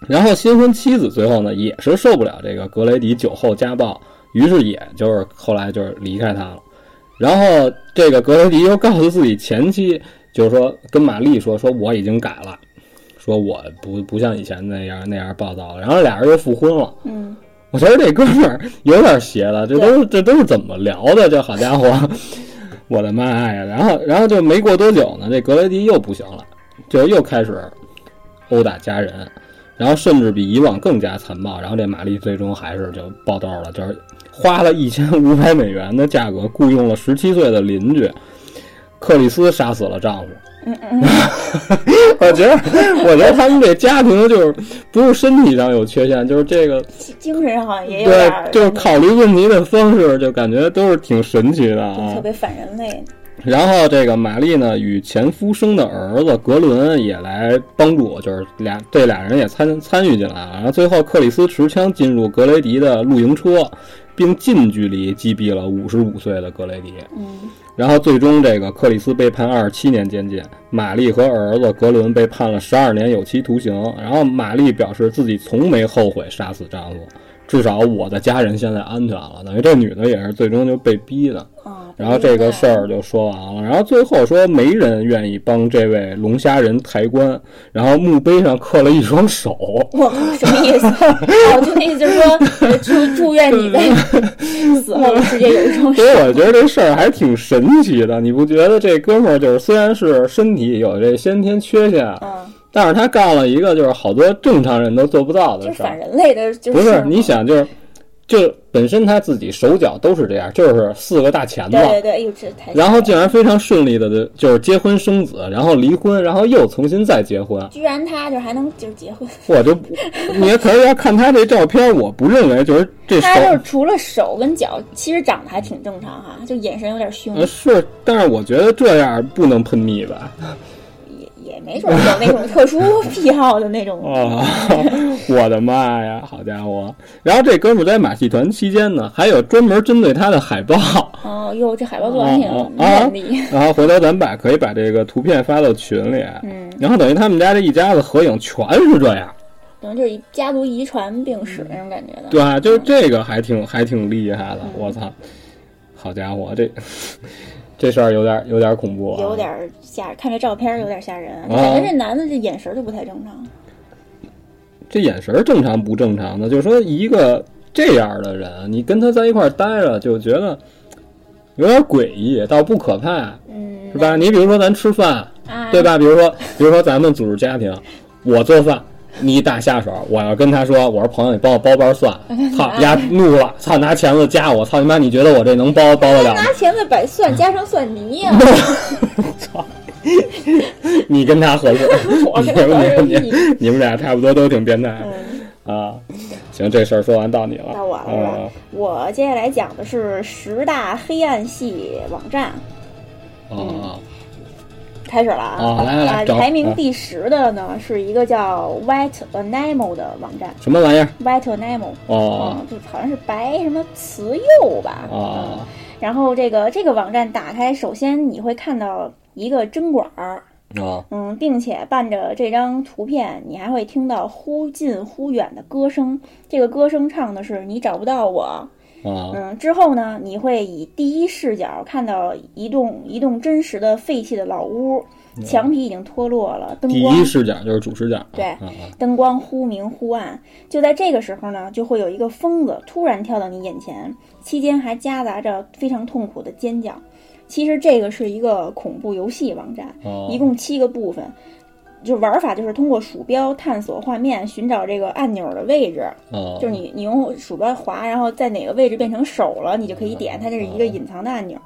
然后新婚妻子最后呢也是受不了这个格雷迪酒后家暴，于是也就是后来就是离开他了。然后这个格雷迪又告诉自己前妻，就是说跟玛丽说说我已经改了，说我不不像以前那样那样暴躁了。然后俩人又复婚了。嗯，我觉得这哥们儿有点邪了，这都是这都是怎么聊的？这好家伙，我的妈呀！然后然后就没过多久呢，这格雷迪又不行了，就又开始殴打家人，然后甚至比以往更加残暴。然后这玛丽最终还是就爆痘了，就是花了一千五百美元的价格雇佣了十七岁的邻居，克里斯杀死了丈夫。嗯嗯，我觉得，我觉得他们这家庭就是不是身体上有缺陷，就是这个精神上好像也有对就是考虑问题的方式，就感觉都是挺神奇的啊特。别反人类。然后这个玛丽呢，与前夫生的儿子格伦也来帮助，就是俩这俩人也参参与进来了。然后最后克里斯持枪进入格雷迪的露营车，并近距离击毙了五十五岁的格雷迪。嗯，然后最终这个克里斯被判二十七年监禁，玛丽和儿子格伦被判了十二年有期徒刑。然后玛丽表示自己从没后悔杀死丈夫，至少我的家人现在安全了。等于这女的也是最终就被逼的。啊，然后这个事儿就说完了，然后最后说没人愿意帮这位龙虾人抬棺，然后墓碑上刻了一双手。我靠，什么意思？哦，就那意思就是说，呃祝祝愿你在 死后的世界有一双手所。以我觉得这事儿还挺神奇的，你不觉得这哥们儿就是虽然是身体有这先天缺陷，嗯，但是他干了一个就是好多正常人都做不到的事儿。就反人类的，就不是是你想就是，就本身他自己手脚都是这样，就是四个大钳子，对对对，哎呦，这太然后竟然非常顺利的就就是结婚生子，然后离婚，然后又重新再结婚。居然他就还能就是结婚，我就不，你可是要看他这照片，我不认为就是这手他就是除了手跟脚，其实长得还挺正常哈，就眼神有点凶，呃是，但是我觉得这样不能喷蜜吧？没准有那种特殊 癖好的那种。啊，我的妈呀，好家伙！然后这哥们儿在马戏团期间呢，还有专门针对他的海报，哦哟，这海报做的挺啊啊艳丽。然后回头咱们把可以把这个图片发到群里，嗯，然后等于他们家这一家子合影全是这样，可能就是一家族遗传病史那种感觉的。对啊，就是这个还挺还挺厉害的，我操！好家伙，这这事儿有点有点恐怖啊，有点儿吓人，看这照片有点吓人，啊感觉这男的这眼神就不太正常。这眼神正常不正常的，就是说一个这样的人，你跟他在一块儿待着，就觉得有点诡异，倒不可怕，嗯，是吧？你比如说咱吃饭，啊，对？吧？比如说，比如说咱们组织家庭，我做饭，你打下手，我要跟他说，我说朋友，你帮我包包蒜，操，丫怒了，操，拿钳子夹我，操你妈，你觉得我这能包包得了吗？拿钳子把蒜夹成蒜泥呀、操！你跟他合作，我你跟你你们俩差不多都挺变态嗯，啊。行，这事儿说完到你了。到我了是啊吧？我接下来讲的是十大黑暗系网站，啊开始了啊！啊来来来排名第十的呢是一个叫 White Enamel 的网站什么玩意儿？，White Enamel，哦嗯，就好像是白什么瓷釉吧，嗯啊然后这个这个网站打开，首先你会看到一个针管儿，啊嗯，并且伴着这张图片，你还会听到忽近忽远的歌声。这个歌声唱的是“你找不到我”。啊嗯，之后呢，你会以第一视角看到一栋一栋真实的废弃的老屋，墙皮已经脱落了，灯光第一视角就是主视角。对灯光忽明忽暗。就在这个时候呢，就会有一个疯子突然跳到你眼前，期间还夹杂着非常痛苦的尖叫。其实这个是一个恐怖游戏网站，哦一共七个部分。就玩法就是通过鼠标探索画面，寻找这个按钮的位置。哦，就是你你用鼠标滑，然后在哪个位置变成手了，你就可以点，它这是一个隐藏的按钮。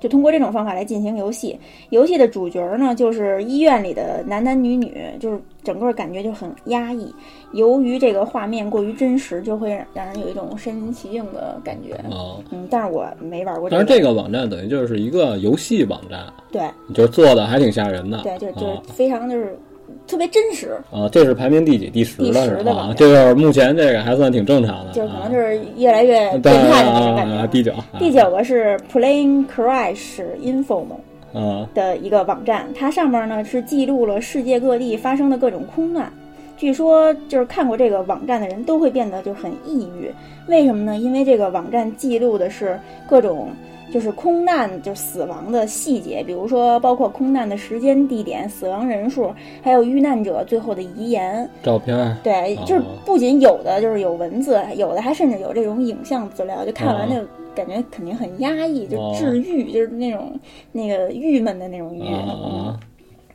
就通过这种方法来进行游戏。游戏的主角呢，就是医院里的男男女女，就是整个感觉就很压抑。由于这个画面过于真实，就会让人有一种身临其境的感觉。哦，嗯，但是我没玩过这但。是这个网站等于就是一个游戏网站，对就做的还挺吓人的。对，就就是啊非常就是特别真实，啊，这是排名第几？第十的是吧？这个目前这个还算挺正常的，就是可能啊就是越来越变态的那种感觉。啊，第九，第九个是 Plane Crash Info 啊的一个网站，它上面呢是记录了世界各地发生的各种空难。据说就是看过这个网站的人都会变得就很抑郁，为什么呢？因为这个网站记录的是各种就是空难就是死亡的细节，比如说包括空难的时间、地点、死亡人数，还有遇难者最后的遗言。照片对，哦就是不仅有的就是有文字，有的还甚至有这种影像资料，就看完哦就感觉肯定很压抑，就哦治愈，就是那种那个郁闷的那种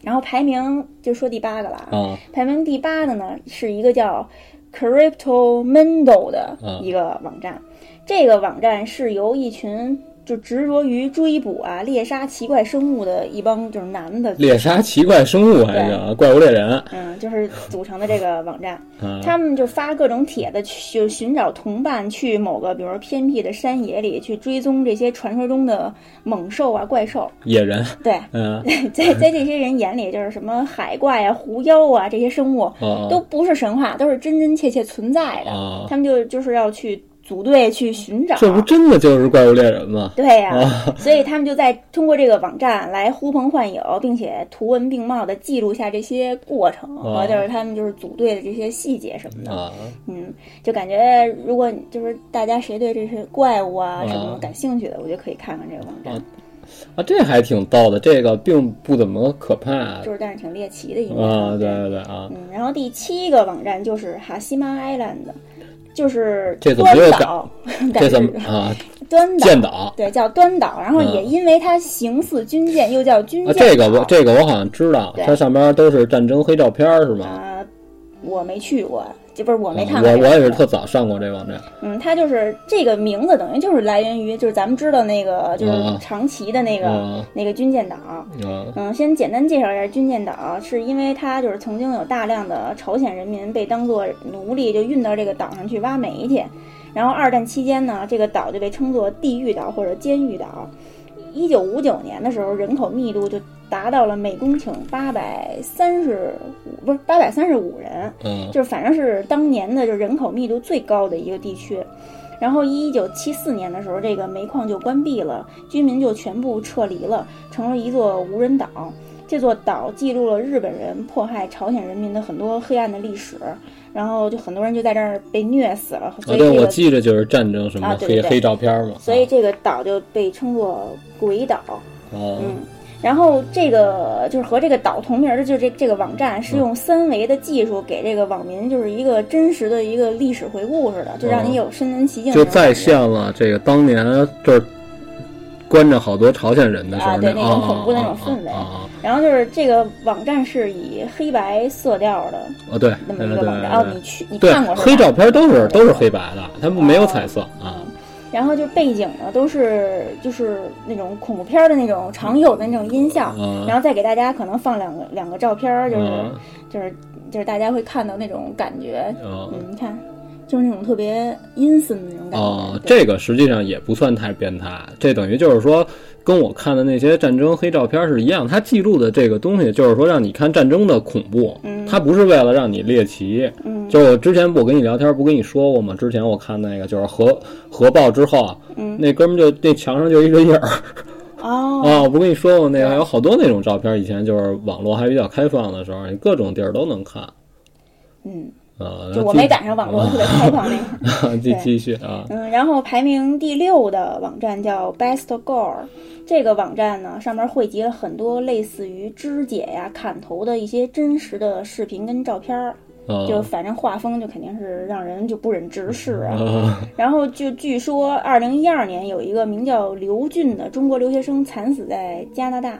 然后排名就说第八个了啊，啊排名第八的呢是一个叫 Crypto Mendo 的嗯一个网站，这个网站是由一群就执着于追捕啊、猎杀奇怪生物的一帮就是男的，猎杀奇怪生物还行，怪物猎人。嗯，就是组成的这个网站，啊他们就发各种帖子去就寻找同伴，去某个比如说偏僻的山野里去追踪这些传说中的猛兽啊、怪兽。野人，对，嗯，在在这些人眼里，就是什么海怪啊、狐妖啊这些生物哦都不是神话，都是真真切切存在的。啊，他们就就是要去组队去寻找。这不真的就是怪物猎人吗？对呀、所以他们就在通过这个网站来呼朋唤友，并且图文并茂的记录下这些过程哦和就是他们就是组队的这些细节什么的。啊，嗯，就感觉如果就是大家谁对这些怪物啊啊。什么感兴趣的，我觉得可以看看这个网站，啊，这还挺逗的，这个并不怎么可怕。就是但是挺猎奇的一个啊，对对对啊，嗯，然后第七个网站就是哈西玛 Island，就是这怎么这怎么啊？端岛？舰岛对，叫端岛。然后嗯也因为它形似军舰，又叫军啊，舰岛。这个我这个我好像知道，它上边都是战争黑照片是吗？啊、我没去过，这不是我没啊看过、我我也是特早上过这网站嗯，它就是这个名字，等于就是来源于就是咱们知道那个就是嗯长崎的那个、啊那个军舰岛。啊嗯，先简单介绍一下军舰岛，是因为它就是曾经有大量的朝鲜人民被当做奴隶，就运到这个岛上去挖煤去。然后二战期间呢，这个岛就被称作地狱岛或者监狱岛。一九五九年的时候，人口密度就达到了每公顷八百三十五，不是八百三十五人，嗯就是反正是当年的就人口密度最高的一个地区。然后一九七四年的时候，这个煤矿就关闭了，居民就全部撤离了，成了一座无人岛。这座岛记录了日本人迫害朝鲜人民的很多黑暗的历史，然后就很多人就在这儿被虐死了，所啊，对，我记着就是战争什么黑啊对对对。黑照片嘛，所以这个岛就被称作鬼岛。啊嗯，然后这个就是和这个岛同名的，就是这这个网站是用三维的技术给这个网民就是一个真实的一个历史回顾似的，就让你有身临其境的就再。现了这个当年就是关着好多朝鲜人的时候啊对那种啊恐怖的那种啊氛围。然后就是这个网站是以黑白色调的啊，对，那么一个网站。哦，对。你去你看过？黑照片都是都是黑白的，它没有彩色啊。然后就背景呢都是就是那种恐怖片儿的那种常有的那种音效，啊。然后再给大家可能放两个两个照片儿，就是、啊。就是就是大家会看到那种感觉，啊。嗯，你看，就是那种特别阴森的那种感觉。哦，这个实际上也不算太变态，这等于就是说，跟我看的那些战争黑照片是一样，它记录的这个东西就是说让你看战争的恐怖，嗯它不是为了让你猎奇。嗯就我之前我跟你聊天不跟你说过吗？之前我看那个就是核核爆之后，嗯那哥们就那墙上就一个印儿 哦啊，我不跟你说过那个对有好多那种照片，以前就是网络还比较开放的时候，你各种地儿都能看嗯，啊。就我没赶上网络特别开放那 会儿。对继续啊，嗯，然后排名第六的网站叫 Best Gore，这个网站呢上面汇集了很多类似于肢解呀、砍头的一些真实的视频跟照片儿，啊就反正画风就肯定是让人就不忍直视啊。啊然后就据说，二零一二年有一个名叫刘俊的中国留学生惨死在加拿大，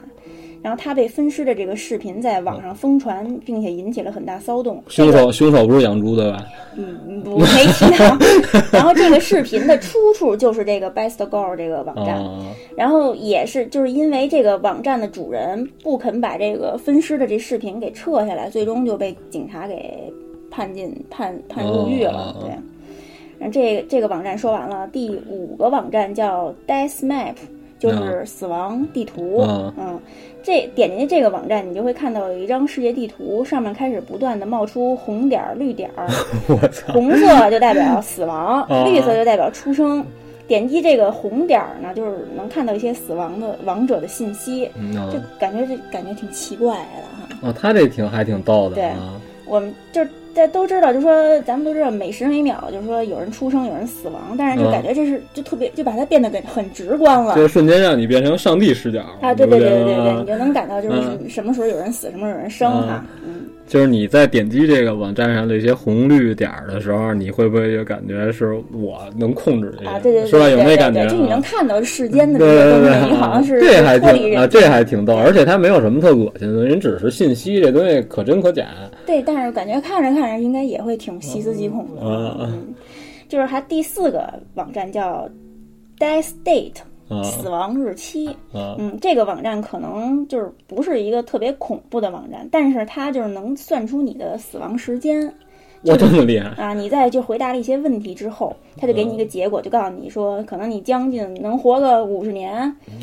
然后他被分尸的这个视频在网上疯传，并且引起了很大骚动。凶手凶手不是养猪的吧？嗯，不没提到。然后这个视频的出处就是这个 Best Girl 这个网站，啊然后也是就是因为这个网站的主人不肯把这个分尸的这视频给撤下来，最终就被警察给判进判判入狱了。哦对，然后这个这个网站说完了，第五个网站叫 Death Map，就是死亡地图。嗯嗯，这点进去这个网站，你就会看到有一张世界地图，上面开始不断的冒出红点儿、绿点儿。我操！红色就代表死亡，啊绿色就代表出生。点击这个红点儿呢，就是能看到一些死亡的亡者的信息，嗯就感觉这感觉挺奇怪的哈。哦，他这挺还挺逗的对啊。我们就是大家都知道，就说咱们都知道每时每秒，就是说有人出生，有人死亡，但是就嗯感觉这是就特别就把它变得很很直观了。就是瞬间让你变成上帝视角啊，对对对对对你就能感到就是什么时候有人死，什么时候有人生哈。嗯，就是你在点击这个网站上这些红绿点儿的时候，你会不会就感觉是我能控制这个？啊，对对对，是吧？有对对那感觉就你能看到世间的这对些东对对，西，你好像是 这还挺啊，这还挺逗，而且它没有什么特恶心的，人只是信息，这东西可真可假。对，但是感觉看着看着应该也会挺细思极恐的。嗯嗯，就是还第四个网站叫 Death Date，啊死亡日期。啊嗯，这个网站可能就是不是一个特别恐怖的网站，但是它就是能算出你的死亡时间。我这么厉害啊，你在就回答了一些问题之后，他就给你一个结果，就告诉你说，可能你将近能活个五十年，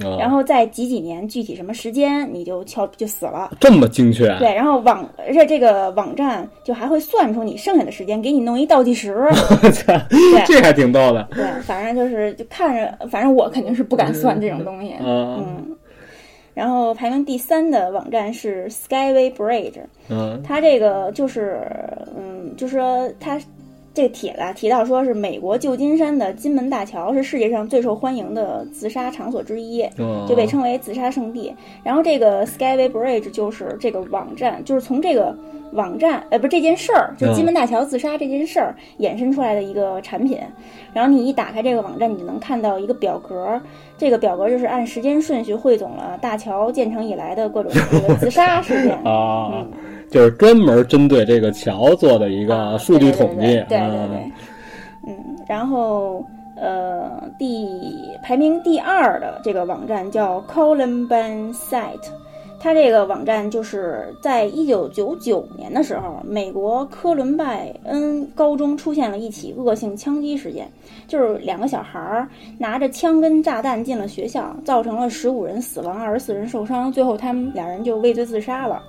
啊！然后在几几年具体什么时间你就敲就死了。这么精确，对，然后网而且这个网站就还会算出你剩下的时间，给你弄一倒计时。我操，这还挺逗的。对，反正就是就看着，反正我肯定是不敢算这种东西。嗯嗯。然后排名第三的网站是 Skyway Bridge，嗯。它这个就是，嗯，就是说它这个帖子啊提到说是美国旧金山的金门大桥是世界上最受欢迎的自杀场所之一，嗯，就被称为自杀圣地。然后这个 Skyway Bridge 就是这个网站，就是从这个网站，呃，不是这件事儿，就金门大桥自杀这件事儿衍生出来的一个产品。然后你一打开这个网站，你就能看到一个表格，这个表格就是按时间顺序汇总了大桥建成以来的各种这个自杀事件。啊嗯，就是专门针对这个桥做的一个啊数据统计。对对对对嗯然后呃，第排名第二的这个网站叫 Columbine Site。它这个网站就是在一九九九年的时候，美国科伦拜恩高中出现了一起恶性枪击事件，就是两个小孩儿拿着枪跟炸弹进了学校，造成了十五人死亡，二十四人受伤，最后他们俩人就畏罪自杀了。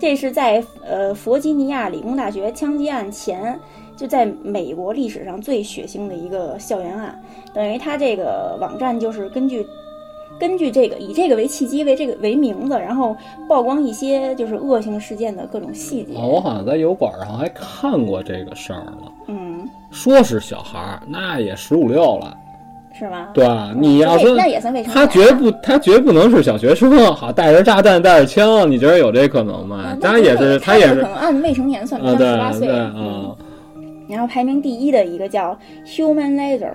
这是在呃弗吉尼亚理工大学枪击案前，就在美国历史上最血腥的一个校园案。等于他这个网站就是根据根据这个以这个为契机为这个为名字，然后曝光一些就是恶性事件的各种细节。哦，我好像在油管上还看过这个事儿了，嗯，说是小孩儿，那也十五六了，是吗？对啊？你要那说那也算未成年。他绝不，他绝不能是小学生，好带着炸弹，带着枪，你觉得有这可能吗啊？那他也是，他他也是可能按未成年算，不啊，像对十八岁。啊，然后排名第一的一个叫 Human Laser，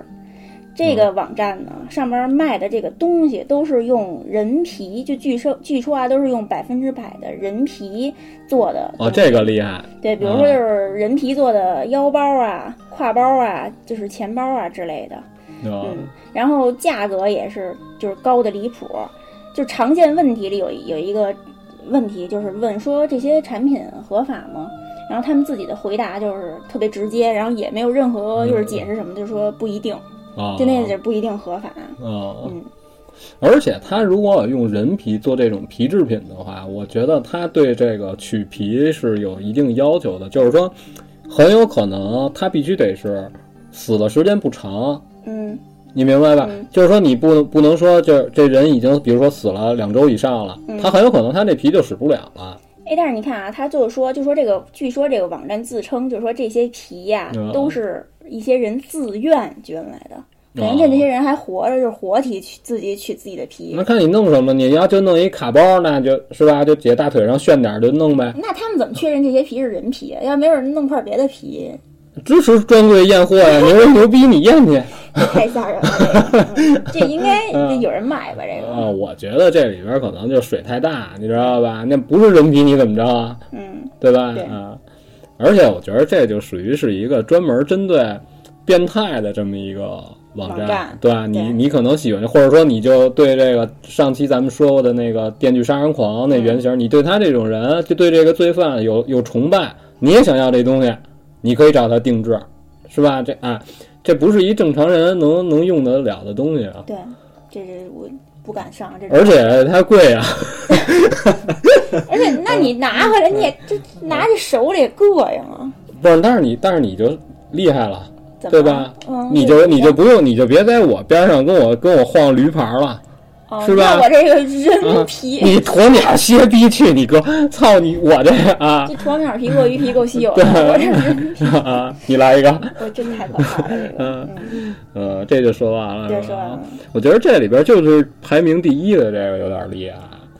这个网站呢，上边卖的这个东西都是用人皮，就据说据说啊，都是用百分之百的人皮做的。哦，这个厉害，对，比如说就是人皮做的腰包啊、挎包啊，就是钱包啊之类的。啊嗯，然后价格也是就是高的离谱，就常见问题里有有一个问题就是问说这些产品合法吗？然后他们自己的回答就是特别直接，然后也没有任何就是解释什么，就说不一定，啊，就那个不一定合法。啊，嗯，而且他如果用人皮做这种皮制品的话，我觉得他对这个取皮是有一定要求的，就是说很有可能他必须得是死的时间不长，嗯你明白吧？嗯就是说你不能不能说就是这人已经比如说死了两周以上了，嗯他很有可能他那皮就使不了了。哎，但是你看啊，他就是说，就说这个，据说这个网站自称，就是说这些皮呀、嗯都是一些人自愿捐来的，等于哦这那些人还活着，就是活体取自己取自己的皮。那看你弄什么，你要就弄一卡包，那就是吧，就姐大腿上炫点儿就弄呗。那他们怎么确认这些皮是人皮啊？要没有人弄块别的皮，支持专柜验货呀，牛牛逼你验去。太吓人了。这应该嗯有人买吧？这个啊，我觉得这里边可能就水太大，你知道吧？那不是人皮，你怎么着啊？嗯，对吧？对啊，而且我觉得这就属于是一个专门针对变态的这么一个网网站对吧？你你可能喜欢，或者说你就对这个上期咱们说过的那个《电锯杀人狂》那原型，你对他这种人，就对这个罪犯有有崇拜，你也想要这东西，你可以找他定制，是吧？这啊，这不是一正常人能能用得了的东西啊。对，这是我不敢上这。而且它贵啊，而且，那你拿回来，你也这拿着手里膈应啊，不是？但是你但是你就厉害了，对吧？嗯，你就你就不用，你就别在我边上跟我跟我晃驴牌了，哦是吧那我这个啊人皮，你鸵鸟歇逼去，你哥，操你我这啊这鸵鸟皮、鳄鱼皮够稀有的，我这 人皮，啊，你来一个，我真太可怕了，这个。嗯嗯，呃，这就说完了，对，是吧说完了。我觉得这里边就是排名第一的这个有点厉害，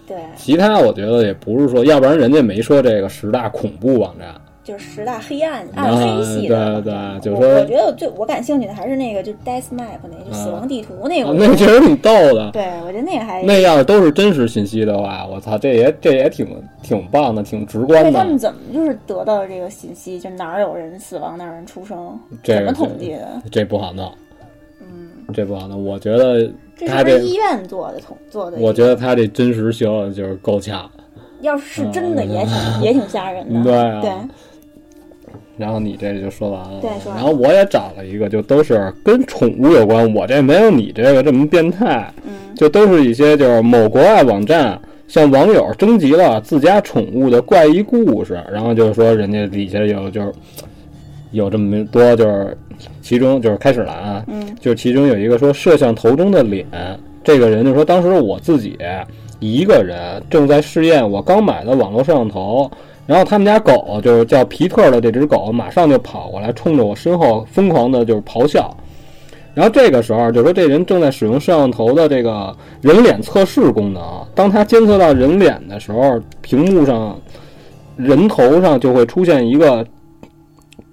对，其他我觉得也不是说，要不然人家没说这个十大恐怖网站。就是十大黑暗啊暗黑系的。对对就是说我我觉得最我感兴趣的还是那个，就是 Death Map 那，就死亡地图那个。啊那确实挺逗的。对，我觉得那个还。那要是都是真实信息的话，我操，这也这也挺挺棒的，挺直观的。那他们怎么就是得到这个信息？就哪儿有人死亡，哪儿有人出生？这怎么统计的？这不好弄，嗯，这不好弄。我觉得这是医院做的统做的？我觉得他这真实性就是够呛。要是是真的也挺、也挺吓人的。嗯对啊对然后你这就说完了，对然后我也找了一个，就都是跟宠物有关。我这没有你这个这么变态，嗯就都是一些就是某国外网站向网友征集了自家宠物的怪异故事，然后就是说人家底下有就是有这么多，就是其中就是开始了啊，嗯就是其中有一个说摄像头中的脸，这个人就说当时我自己一个人正在试验我刚买的网络摄像头，然后他们家狗就是叫皮特的这只狗，马上就跑过来，冲着我身后疯狂的就是咆哮。然后这个时候就说这人正在使用摄像头的这个人脸测试功能，当他监测到人脸的时候，屏幕上人头上就会出现一个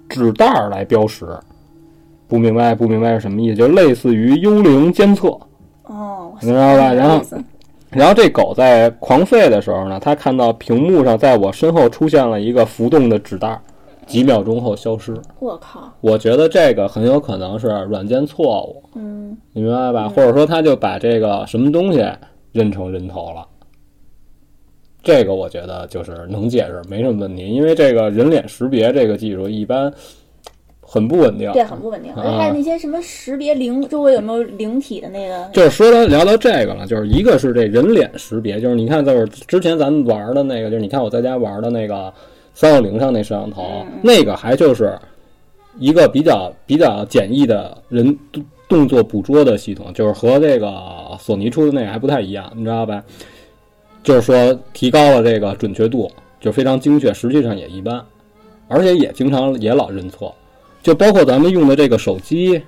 纸袋儿来标识。不明白，不明白是什么意思？就类似于幽灵监测。哦，你知道吧然后然后这狗在狂吠的时候呢，它看到屏幕上在我身后出现了一个浮动的纸袋儿，几秒钟后消失。我靠，我觉得这个很有可能是软件错误，嗯你明白吧？或者说他就把这个什么东西认成人头了。这个我觉得就是能解释，没什么问题，因为这个人脸识别这个技术一般很不稳定。对，很不稳定。而且还有那些什么识别灵，周围有没有灵体的那个，就是说到聊到这个了，就是一个是这人脸识别，就是你看，就是之前咱们玩的那个，就是你看我在家玩的那个三六零上那摄像头，那个还就是一个比较比较简易的人动动作捕捉的系统，就是和这个索尼出的那个还不太一样，你知道吧？就是说提高了这个准确度，就非常精确，实际上也一般，而且也经常也老认错，就包括咱们用的这个手机。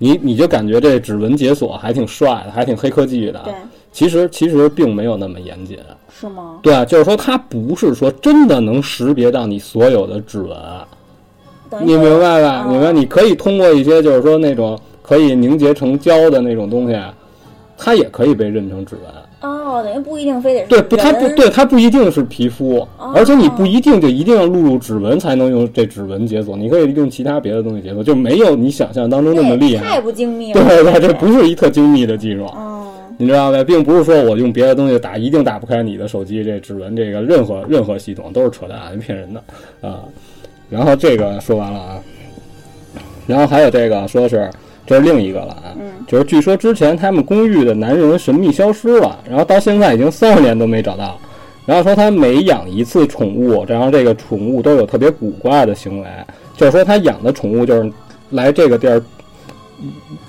你你就感觉这指纹解锁还挺帅的，还挺黑科技的。对，其实其实并没有那么严谨。是吗？对啊，就是说它不是说真的能识别到你所有的指纹，你明白吧？嗯明白？你可以通过一些就是说那种可以凝结成胶的那种东西，它也可以被认成指纹。哦，等于不一定非得是对，不，它不对，它不一定是皮肤，哦而且你不一定就一定要录入指纹才能用这指纹解锁，你可以用其他别的东西解锁，就没有你想象当中那么厉害。太不精密了。对对，这不是一特精密的技术。哦，你知道呗，并不是说我用别的东西打一定打不开你的手机这指纹这个任何任何系统都是扯淡，骗人的啊。然后这个说完了啊，然后还有这个说是这是另一个了啊，嗯就是据说之前他们公寓的男人神秘消失了，然后到现在已经三十年都没找到。然后说他每养一次宠物，然后这个宠物都有特别古怪的行为，就是说他养的宠物就是来这个地儿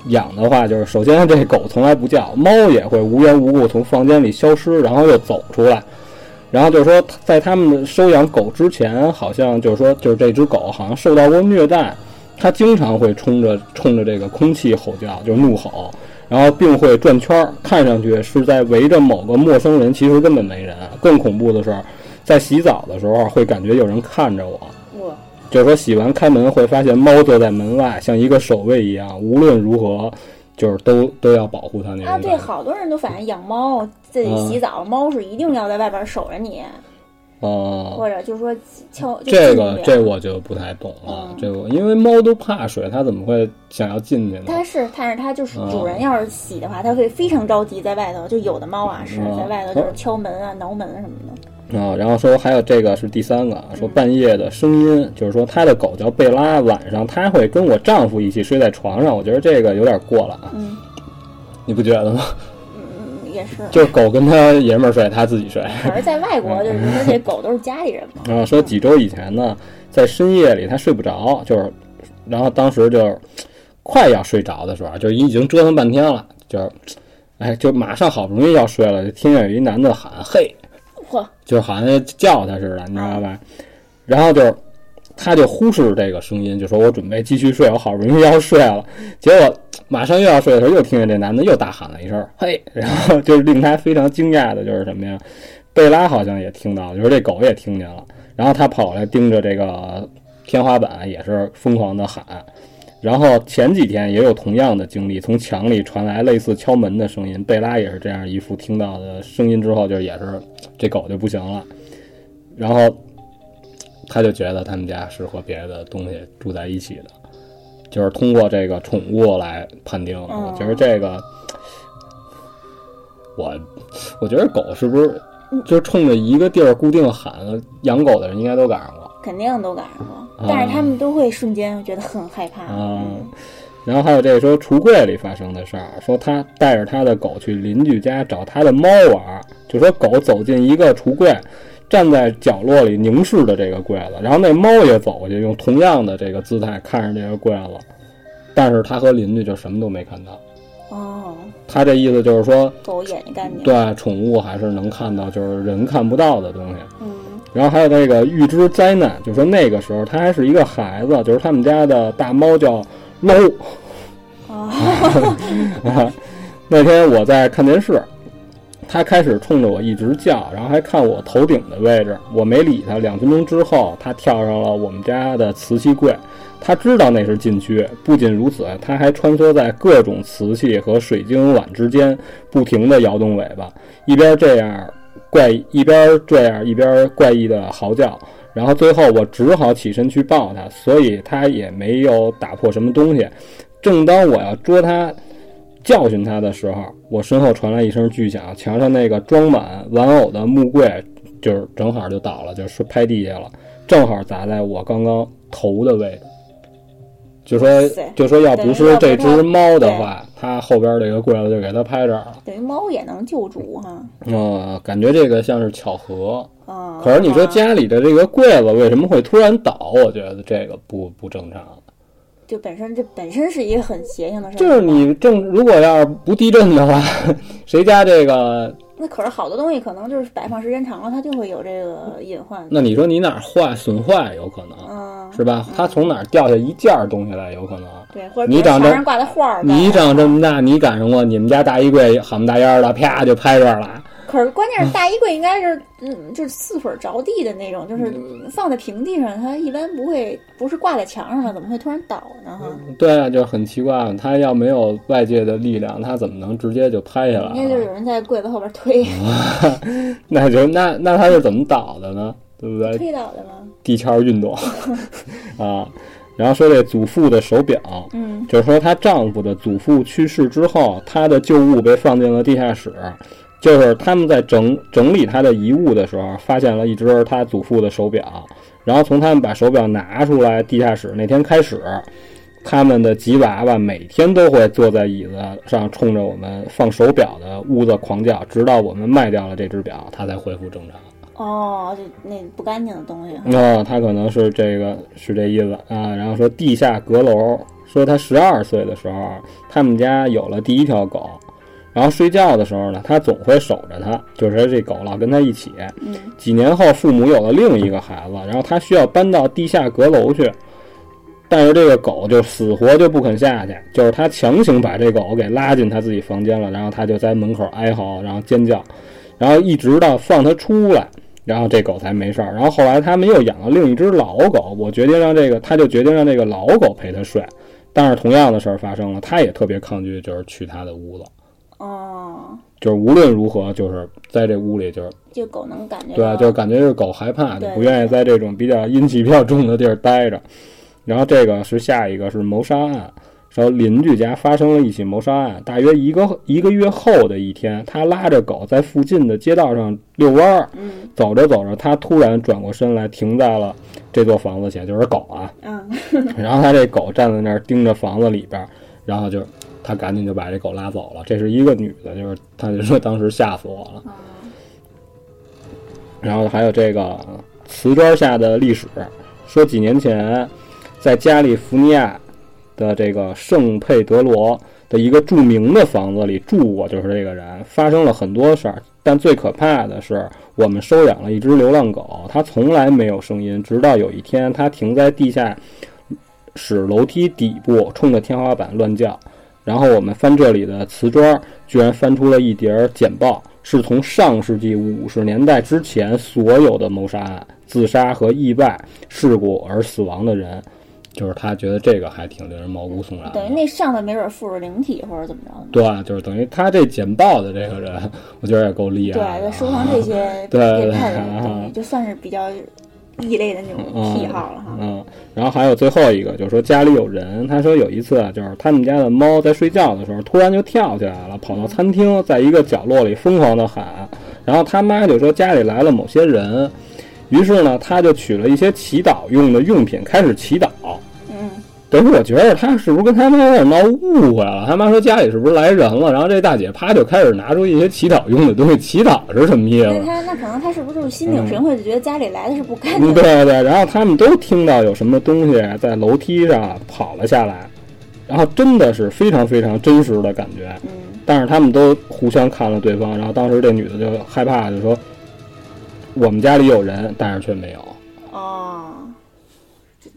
养的话，就是首先这狗从来不叫，猫也会无缘无故从房间里消失，然后又走出来。然后就是说，在他们收养狗之前，好像就是说，就是这只狗好像受到过虐待，它经常会冲着冲着这个空气吼叫，就是怒吼，然后并会转圈儿，看上去是在围着某个陌生人，其实根本没人。更恐怖的是，在洗澡的时候会感觉有人看着我，就是说洗完开门会发现猫坐在门外，像一个守卫一样，无论如何就是都都要保护它那种啊，对，好多人都反映养猫自己嗯洗澡，猫是一定要在外边守着你，哦、或者就是说敲这个这我就不太懂了，嗯。这个因为猫都怕水，它怎么会想要进去呢？它是，但是它就是嗯主人要是洗的话，它会非常着急，在外头就有的猫啊是嗯。在外头就是敲门啊、挠门什么的。啊，然后说还有这个是第三个，说嗯半夜的声音，就是说他的狗叫贝拉，晚上他会跟我丈夫一起睡在床上，我觉得这个有点过了啊，嗯。你不觉得吗？嗯，也是。就是狗跟他爷们儿睡，他自己睡。可是在外国，就是说这狗都是家里人嘛。然后说几周以前呢，在深夜里他睡不着，就是，然后当时就快要睡着的时候，就已经折腾半天了，就是，哎，就马上好不容易要睡了，就听见有一男的喊“嘿”，嚯，就好像叫他似的，你知道吧？然后就他就忽视这个声音，就说我准备继续睡，我好不容易要睡了，结果马上又要睡的时候，又听见这男的又大喊了一声“嘿”，然后就是令他非常惊讶的就是什么呀？贝拉好像也听到了，就是这狗也听见了，然后他跑来盯着这个天花板，也是疯狂的喊。然后前几天也有同样的经历，从墙里传来类似敲门的声音，贝拉也是这样一副听到的声音之后，就也是这狗就不行了，然后他就觉得他们家是和别的东西住在一起的，就是通过这个宠物来判定，嗯我觉得这个，我我觉得狗是不是就冲着一个地儿固定喊，养狗的人应该都赶上过。肯定都赶上过，但是他们都会瞬间觉得很害怕。啊，然后还有这个说橱柜里发生的事儿，说他带着他的狗去邻居家找他的猫玩儿，就说狗走进一个橱柜，站在角落里凝视着这个柜子，然后那猫也走过去，用同样的这个姿态看着这个柜子，但是他和邻居就什么都没看到。哦，他这意思就是说，狗眼睛干净。对，宠物还是能看到，就是人看不到的东西。嗯。然后还有那个预知灾难，就说那个时候他还是一个孩子，就是他们家的大猫叫 low。啊，那天我在看电视，它开始冲着我一直叫，然后还看我头顶的位置，我没理它。两分钟之后，它跳上了我们家的瓷器柜，它知道那是禁区。不仅如此，它还穿梭在各种瓷器和水晶碗之间，不停地摇动尾巴，一边这样。怪一边这样一边怪异的嚎叫，然后最后我只好起身去抱它，所以它也没有打破什么东西。正当我要捉它、教训他的时候，我身后传来一声巨响，墙上那个装满玩偶的木柜就是正好就倒了，就是拍地下了，正好砸在我刚刚头的位置。就说就说要不是这只猫的话，它后边这个柜子就给它拍这儿了。等于猫也能救主哈。嗯，感觉这个像是巧合。啊。可是你说家里的这个柜子为什么会突然倒？我觉得这个不不正常。就本身这本身是一个很邪性的事儿。就是你正如果要是不地震的话，谁家这个？那可是好多东西，可能就是摆放时间长了，它就会有这个隐患。那你说你哪儿坏损坏有可能，嗯，是吧？它从哪儿掉下一件东西来有可能。对，或者你长这挂的画你长这么大，你赶上过你们家大衣柜好么大烟的，啪就拍这儿了。可是关键是大衣柜应该是，嗯，就是四腿着地的那种，就是放在平地上，它一般不会不是挂在墙上的，怎么会突然倒呢？哈，对啊，就很奇怪，它要没有外界的力量，它怎么能直接就拍下来？应该就是有人在柜子后边推。那就那那它是怎么倒的呢？对不对？推倒的吗？地壳运动 啊。然后说这祖父的手表，嗯，就是说她丈夫的祖父去世之后，她的旧物被放进了地下室。就是他们在整整理他的遗物的时候，发现了一只他祖父的手表，然后从他们把手表拿出来地下室那天开始，他们的吉娃娃每天都会坐在椅子上，冲着我们放手表的屋子狂叫，直到我们卖掉了这只表，它才恢复正常。哦，就那不干净的东西。哦，他可能是这个是这意思啊。然后说地下阁楼，说他十二岁的时候，他们家有了第一条狗。然后睡觉的时候呢，他总会守着它，就是这狗老跟他一起。嗯，几年后，父母有了另一个孩子，然后他需要搬到地下阁楼去，但是这个狗就死活就不肯下去，就是他强行把这狗给拉进他自己房间了，然后他就在门口哀嚎，然后尖叫，然后一直到放他出来，然后这狗才没事儿。然后后来他们又养了另一只老狗，我决定让这个，他就决定让这个老狗陪他睡，但是同样的事儿发生了，他也特别抗拒，就是去他的屋子。哦，就是无论如何，就是在这屋里，就是就狗能感觉对，就感觉是狗害怕，就不愿意在这种比较阴气比较重的地儿待着。然后这个是下一个是谋杀案，说邻居家发生了一起谋杀案。大约一个一个月后的一天，他拉着狗在附近的街道上遛弯儿，走着走着，他突然转过身来，停在了这座房子前，就是狗啊，嗯，然后他这狗站在那儿盯着房子里边，然后就。他赶紧就把这狗拉走了。这是一个女的，就是他就说当时吓死我了。然后还有这个瓷砖下的历史，说几年前在加利福尼亚的这个圣佩德罗的一个著名的房子里住过，就是这个人发生了很多事儿。但最可怕的是，我们收养了一只流浪狗，它从来没有声音，直到有一天，它停在地下室楼梯底部，冲着天花板乱叫。然后我们翻这里的瓷砖，居然翻出了一叠简报，是从上世纪五十年代之前所有的谋杀案、自杀和意外事故而死亡的人，就是他觉得这个还挺令人毛骨悚然。等于那上头没准附着灵体或者怎么着？对，就是等于他这简报的这个人，我觉得也够厉害。对，收藏这些 对变态的东西，就算是比较异类的那种癖好了哈。嗯，然后还有最后一个，就是说家里有人。他说有一次啊，就是他们家的猫在睡觉的时候，突然就跳起来了，跑到餐厅，在一个角落里疯狂的喊。然后他妈就说家里来了某些人，于是呢，他就取了一些祈祷用的用品，开始祈祷。等于我觉得他是不是跟他妈有点闹误会了？他妈说家里是不是来人了？然后这大姐啪就开始拿出一些祈祷用的东西，祈祷是什么意思？那他那可能他是不是就是心领神会，就觉得家里来的是不干净？对对对。然后他们都听到有什么东西在楼梯上跑了下来，然后真的是非常非常真实的感觉。嗯。但是他们都互相看了对方，然后当时这女的就害怕，就说我们家里有人，但是却没有。哦。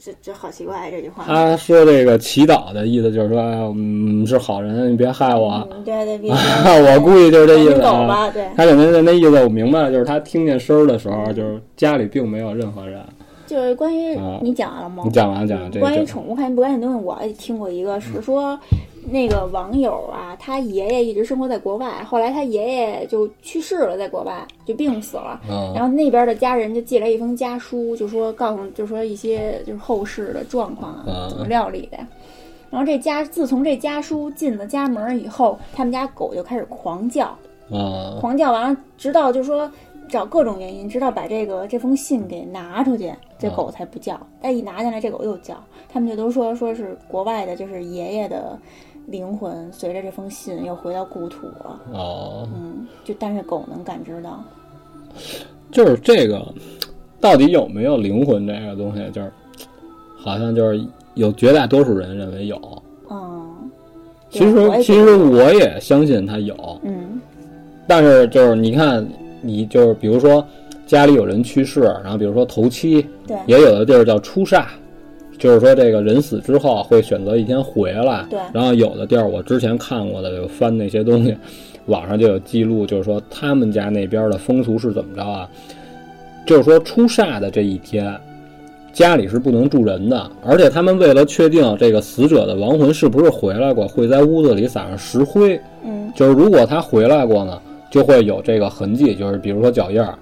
这这好奇怪这句话。他说这个祈祷的意思就是说，嗯，是好人，你别害我。对对，别。我估计就是这意思。对。他肯定那那意思我明白了，就是他听见声儿的时候，就是家里并没有任何人。就是关于你讲完了吗？你讲完了讲完这。关于宠物看不干净东西，我听过一个，是说。那个网友啊，他爷爷一直生活在国外，后来他爷爷就去世了，在国外就病死了。然后那边的家人就寄来一封家书，就说告诉，就说一些就是后事的状况啊，怎么料理的。然后这家自从这家书进了家门以后，他们家狗就开始狂叫，狂叫完了，直到就说找各种原因，直到把这个这封信给拿出去，这狗才不叫。但一拿进来，这狗又叫。他们就都说说是国外的，就是爷爷的。灵魂随着这封信又回到故土了。哦，嗯，就但是狗能感知到，就是这个到底有没有灵魂这个东西，就是好像就是有绝大多数人认为有。嗯，其实其实我也相信它有。嗯，但是就是你看，你就是比如说家里有人去世，然后比如说头七，对，也有的地儿叫出煞。就是说，这个人死之后会选择一天回来。对。然后有的地儿我之前看过的，有翻那些东西，网上就有记录，就是说他们家那边的风俗是怎么着啊？就是说出煞的这一天，家里是不能住人的，而且他们为了确定这个死者的亡魂是不是回来过，会在屋子里撒上石灰。嗯。就是如果他回来过呢，就会有这个痕迹，就是比如说脚印儿。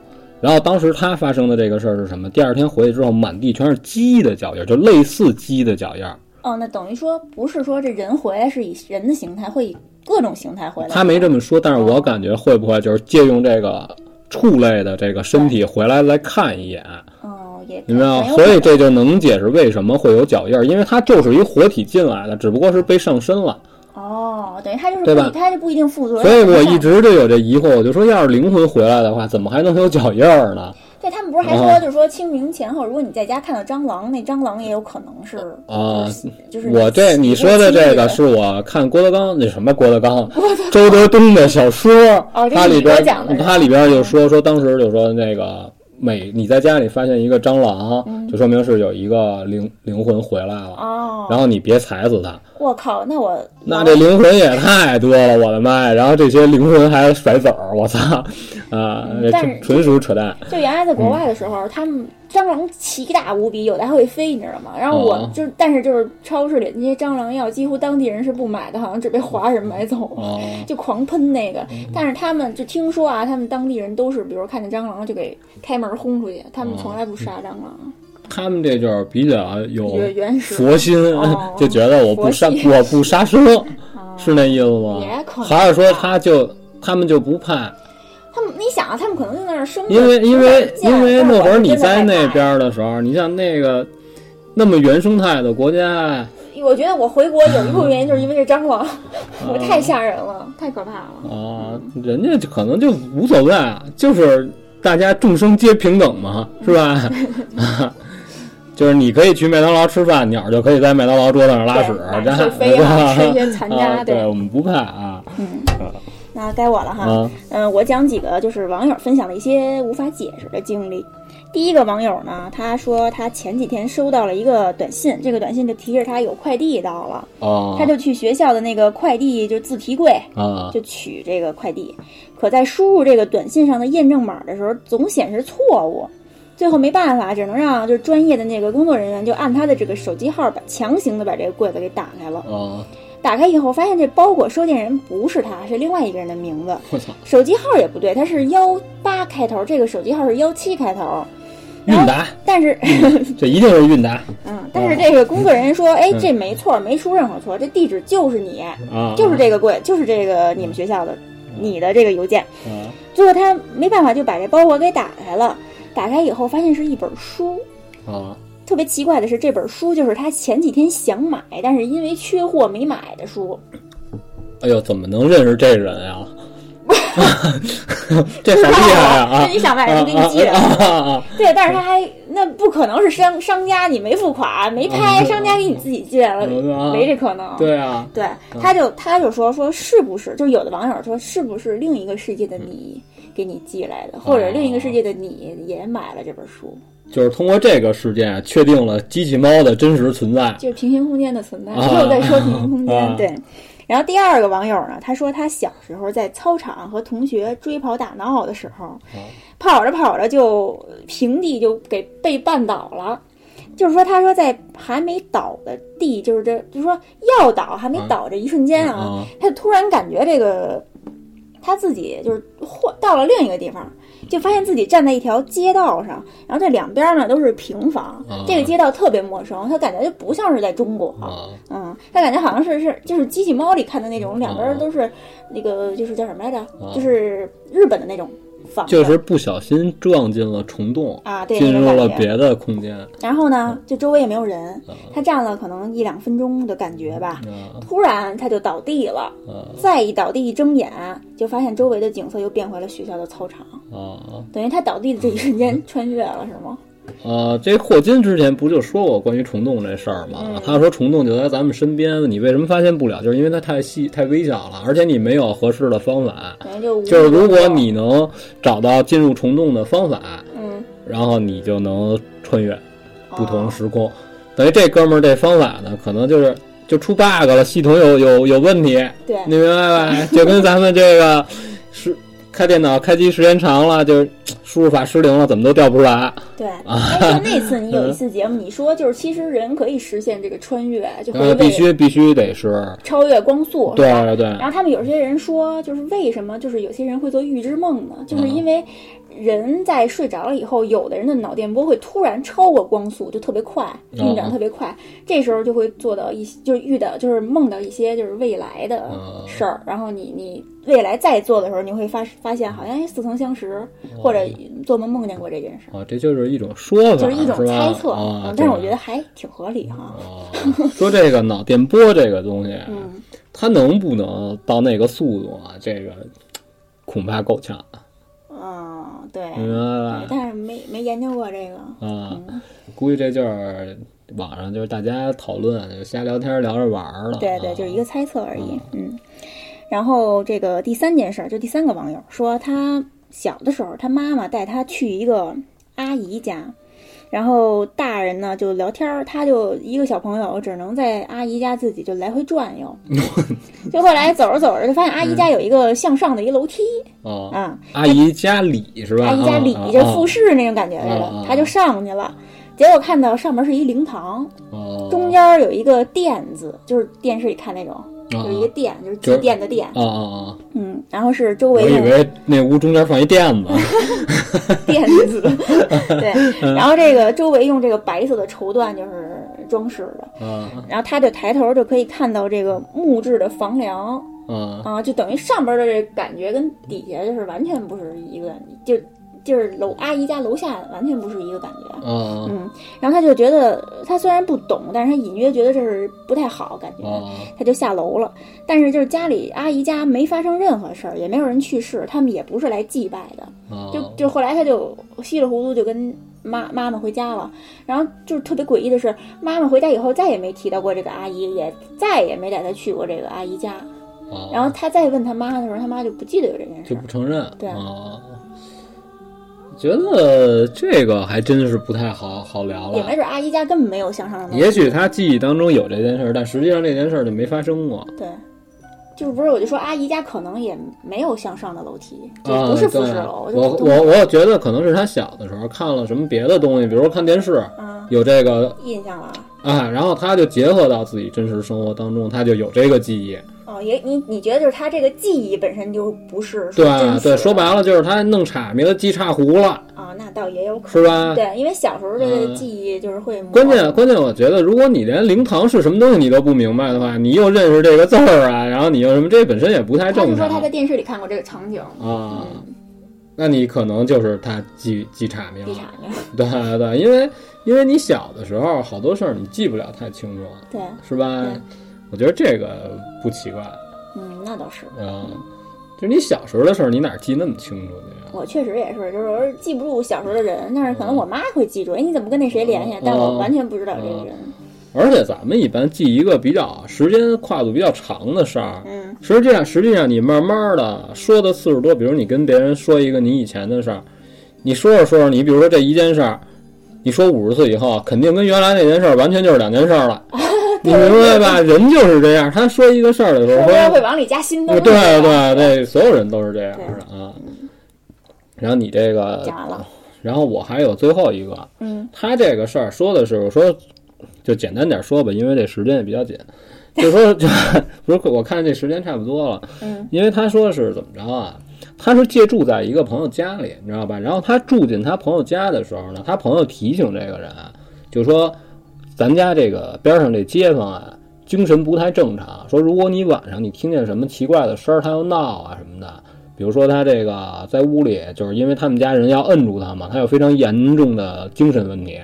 然后当时他发生的这个事儿是什么？第二天回去之后，满地全是鸡的脚印，就类似鸡的脚印。哦，那等于说不是说这人回来是以人的形态，会以各种形态回来。他没这么说，但是我感觉会不会就是借用这个畜类的这个身体回来来看一眼？哦，也明白吗？所以这就能解释为什么会有脚印，因为它就是一活体进来的，只不过是被上身了。哦，等于他就是对吧？他就不一定负责。所以我一直就有这疑惑，我就说，要是灵魂回来的话，怎么还能有脚印儿呢？对他们不是还说，就是说清明前后，如果你在家看到蟑螂，那蟑螂也有可能是啊，就是我这你说的这个是我看郭德纲那什么郭德纲周德东的小说，他里边他里边就说说当时就说那个。每你在家里发现一个蟑螂，就说明是有一个灵灵魂回来了。哦，然后你别踩死它。我靠，那我那这灵魂也太多了，我的妈呀！然后这些灵魂还甩籽儿，我操啊！但纯属扯淡。就原来在国外的时候，他们。蟑螂奇大无比，有的还会飞，你知道吗？然后我就，但是就是超市里那些蟑螂药，几乎当地人是不买的，好像只被华人买走了，就狂喷那个。但是他们就听说啊，他们当地人都是，比如看见蟑螂就给开门轰出去，他们从来不杀蟑螂。他们这就是比较有佛心，就觉得我不杀我不杀生，是那意思吗？还是说他就他们就不怕？他们，你想啊，他们可能就在那儿生。因为因为因为那会儿你在那边的时候，你像那个那么原生态的国家，我觉得我回国有一部分原因就是因为这蟑螂，我太吓人了，太可怕了。啊，人家可能就无所谓，就是大家众生皆平等嘛，是吧？就是你可以去麦当劳吃饭，鸟就可以在麦当劳桌子上拉屎，然后飞啊，吃一些残渣，对我们不怕啊。嗯。那该我了哈，嗯，我讲几个就是网友分享的一些无法解释的经历。第一个网友呢，他说他前几天收到了一个短信，这个短信就提示他有快递到了，他就去学校的那个快递就自提柜就取这个快递，可在输入这个短信上的验证码的时候总显示错误，最后没办法，只能让就是专业的那个工作人员就按他的这个手机号把强行的把这个柜子给打开了。打开以后，发现这包裹收件人不是他，是另外一个人的名字。我操！手机号也不对，他是幺八开头，这个手机号是幺七开头。韵达，但是这一定是韵达 嗯，但是这个工作人员说，哎，这没错，没出任何错，这地址就是你，啊，就是这个柜，就是这个你们学校的你的这个邮件。啊最后他没办法就把这包裹给打开了，打开以后发现是一本书。啊特别奇怪的是，这本书就是他前几天想买，但是因为缺货没买的书。哎呦，怎么能认识这人呀？这好厉害啊！啊是你想买人给你寄的。啊啊啊对，但是他还那不可能是商商家你没付款没拍，嗯商家给你自己寄来了，嗯没这可能。对啊，对，他就他就说说是不是，就有的网友说是不是另一个世界的你给你寄来的，或者另一个世界的你也买了这本书，就是通过这个事件确定了机器猫的真实存在。就是平行空间的存在。啊又在说平行空间，啊对。然后第二个网友呢，他说他小时候在操场和同学追跑打闹的时候，跑着跑着就平地就给被绊倒了。就是说，他说在还没倒的地，就是这，就是说要倒还没倒这一瞬间啊，啊他就突然感觉这个他自己就是或到了另一个地方，就发现自己站在一条街道上，然后这两边呢都是平房，啊。这个街道特别陌生，他感觉就不像是在中国，啊。嗯，他感觉好像是是就是机器猫里看的那种，两啊。边都是那个就是叫什么来着，就是日本的那种就是不小心撞进了虫洞，啊，对，进入。了别的空间。然后呢，就周围也没有人，啊他站了可能一两分钟的感觉吧，啊突然他就倒地了。啊再一倒地一睁眼，就发现周围的景色又变回了学校的操场，啊！等于他倒地的这一瞬间穿越了，是吗？呃，这霍金之前不就说过关于虫洞这事儿吗？嗯他说虫洞就在咱们身边，你为什么发现不了？就是因为它太细、太微小了，而且你没有合适的方法。就就是如果你能找到进入虫洞的方法，嗯然后你就能穿越不同哦时空。等于这哥们儿这方法呢，可能就是就出 bug 了，系统有有有问题，对你明白吧？就跟咱们这个 是开电脑开机时间长了，就是输入法失灵了，怎么都调不出来。对，啊。哎，就那次你有一次 节目，你说就是其实人可以实现这个穿越，就必须必须得是，超越光速，对对对。然后他们有些人说，就是为什么就是有些人会做预知梦呢？就是因为人在睡着了以后，有的人的脑电波会突然超过光速，就特别快，运转特别快，这时候就会做到一些，就是遇到就是梦到一些就是未来的嗯事儿，然后你你未来再做的时候，你会发发现好像哎似曾相识，或者做梦梦见过这件事儿。啊，这就是一种说法，就是一种猜测，但是我觉得还挺合理哈。啊，说这个脑电波这个东西，嗯，它能不能到那个速度啊？这个恐怕够呛，嗯，对，明白了？但是没没研究过这个。啊，嗯估计这就是网上就是大家讨论，就瞎聊天聊着玩儿了。对对，啊就是一个猜测而已。嗯，然后这个第三件事儿，就第三个网友说，他小的时候，他妈妈带他去一个阿姨家，然后大人呢就聊天儿，他就一个小朋友只能在阿姨家自己就来回转悠。就后来走着走着，就发现阿姨家有一个向上的一楼梯啊，啊，阿姨家里是吧？阿姨家里啊就复式那种感觉似啊啊啊，的他就上去了。结果看到上面是一灵堂，哦中间有一个垫子，就是电视里看那种，啊有一个垫，就是就是祭奠的奠，啊啊啊！嗯，然后是周围我以为那屋中间放一垫子。垫子，对，然后这个周围用这个白色的绸缎就是装饰的，啊然后他就抬头就可以看到这个木质的房梁啊啊，就等于上边的这感觉跟底下就是完全不是一个，就就是楼阿姨家楼下完全不是一个感觉。嗯嗯，然后他就觉得，他虽然不懂，但是他隐约觉得这是不太好，感觉，啊他就下楼了。但是就是家里阿姨家没发生任何事儿，也没有人去世，他们也不是来祭拜的。啊！就就后来他就稀里糊涂就跟妈妈妈回家了。然后就是特别诡异的是，妈妈回家以后再也没提到过这个阿姨，也再也没带她去过这个阿姨家。啊然后他再问他妈的时候，他妈就不记得有这件事儿就不。承认。对啊，觉得这个还真是不太好好聊了。也没准阿姨家根本没有向上的楼梯。也许他记忆当中有这件事儿，但实际上这件事儿就没发生过。对，就是不是我就说阿姨家可能也没有向上的楼梯，就啊，不是复式楼。就我我我觉得可能是他小的时候看了什么别的东西，比如说看电视，嗯有这个印象了，啊，然后他就结合到自己真实生活当中，他就有这个记忆。哦，也你你觉得就是他这个记忆本身就不是对对，说白了就是他弄岔迷了，记岔糊了，啊，那倒也有可能是吧？对，因为小时候这个嗯记忆就是会模关键关键，我觉得如果你连灵堂是什么东西你都不明白的话，你又认识这个字儿啊，然后你又什么，这本身也不太他就正常说他在电视里看过这个场景，啊。那你可能就是他记记岔名了，对对，因为因为你小的时候好多事儿你记不了太清楚，对，是吧？我觉得这个不奇怪嗯，那倒是。嗯，就是你小时候的事儿，你哪记那么清楚去呀？我确实也是，就是记不住小时候的人，但是可能我妈会记住，哎，你怎么跟那谁联系？但我完全不知道这个人。而且咱们一般记一个比较时间跨度比较长的事儿，嗯，实际上实际上你慢慢的说的次数多，比如你跟别人说一个你以前的事儿，你说着说着，你比如说这一件事儿，你说五十岁以后，肯定跟原来那件事儿完全就是两件事儿了，你明白吧？人就是这样，他说一个事儿的时候说着会会，往里加新的对西。对对，所有人都是这样的啊。然后你这个然后我还有最后一个，嗯，他这个事儿说的是，我说就简单点说吧，因为这时间也比较紧，就说就不是我看这时间差不多了，嗯，因为他说是怎么着啊？他是借住在一个朋友家里，你知道吧？然后他住进他朋友家的时候呢，他朋友提醒这个人，就说咱家这个边上这街坊啊，精神不太正常，说如果你晚上你听见什么奇怪的声儿，他要闹啊什么的。比如说他这个在屋里，就是因为他们家人要摁住他嘛，他有非常严重的精神问题。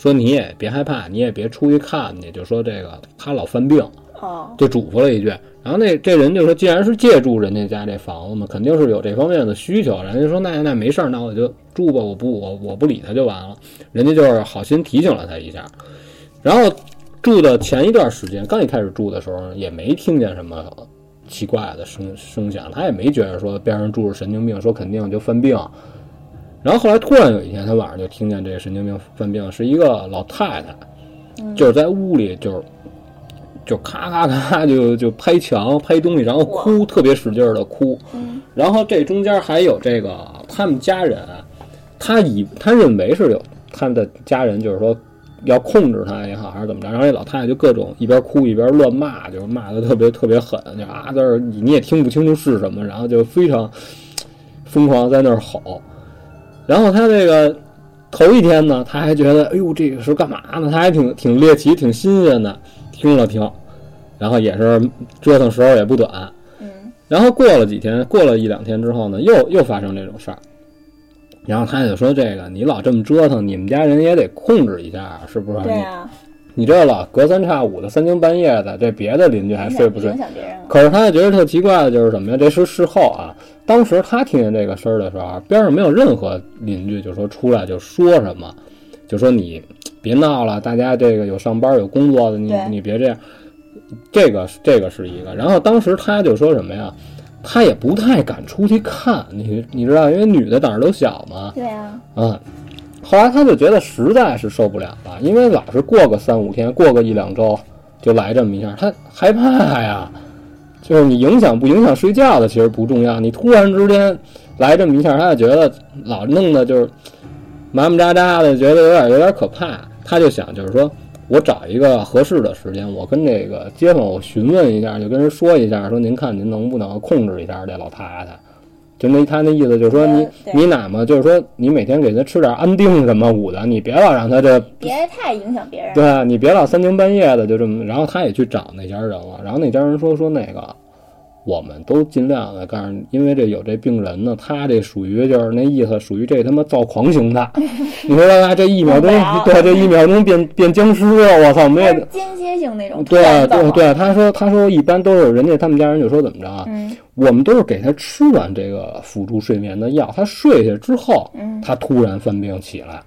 说你也别害怕，你也别出去看去，就说这个他老犯病，哦，就嘱咐了一句。然后那这人就说，既然是借住人家家这房子嘛，肯定是有这方面的需求。人家说那那没事儿，那我就住吧，我不我我不理他就完了。人家就是好心提醒了他一下。然后住的前一段时间，刚一开始住的时候，也没听见什么奇怪的声声响，他也没觉得说边上住着神经病，说肯定就犯病。然后后来突然有一天，他晚上就听见这个神经病犯病，是一个老太太，就是在屋里就是就咔咔咔就就拍墙拍东西，然后哭，特别使劲儿的哭。嗯然后这中间还有这个他们家人，他以他认为是有他的家人，就是说要控制他也好，还是怎么着。然后这老太太就各种一边哭一边乱骂，就是骂的特别特别狠，就啊在那儿你你也听不清楚是什么，然后就非常疯狂在那儿吼。然后他这个头一天呢，他还觉得哎呦这个是干嘛呢？他还挺挺猎奇，挺新鲜的，听了听，然后也是折腾时候也不短。嗯然后过了几天，过了一两天之后呢，又又发生这种事儿。然后他就说：“这个你老这么折腾，你们家人也得控制一下，是不是？对啊，你你这老隔三差五的三更半夜的，这别的邻居还睡不睡。可是他觉得特奇怪的就是什么呀？这是事后啊，当时他听见这个声儿的时候，边上没有任何邻居就说出来就说什么，就说你别闹了，大家这个有上班有工作的，你你别这样。这个这个是一个，然后当时他就说什么呀？他也不太敢出去看，你你知道，因为女的胆儿都小嘛，对啊，嗯，后来他就觉得实在是受不了了，因为老是过个三五天，过个一两周就来这么一下，他害怕呀。就是你影响不影响睡觉的其实不重要，你突然之间来这么一下，他就觉得老弄的就是麻麻扎扎的，觉得有点有点可怕。他就想就是说我找一个合适的时间，我跟这个街坊我询问一下，就跟人说一下，说您看您能不能控制一下这老太太。就那他那意思就是说你你哪嘛就是说你每天给他吃点安定什么五的，你别老让他这别太影响别人。对啊，你别老三更半夜的就这么。然后他也去找那家人了，然后那家人说说那个，我们都尽量的告诉你，因为这有这病人呢，他这属于就是那意思，属于这他妈躁狂型的，你知道吧？这一秒钟对，这一秒钟变变僵尸了，我操，没有。它是间歇性那种。对对对，对，他说他说一般都是人家他们家人就说怎么着啊？嗯我们都是给他吃完这个辅助睡眠的药，他睡下之后，嗯，他突然犯病起来，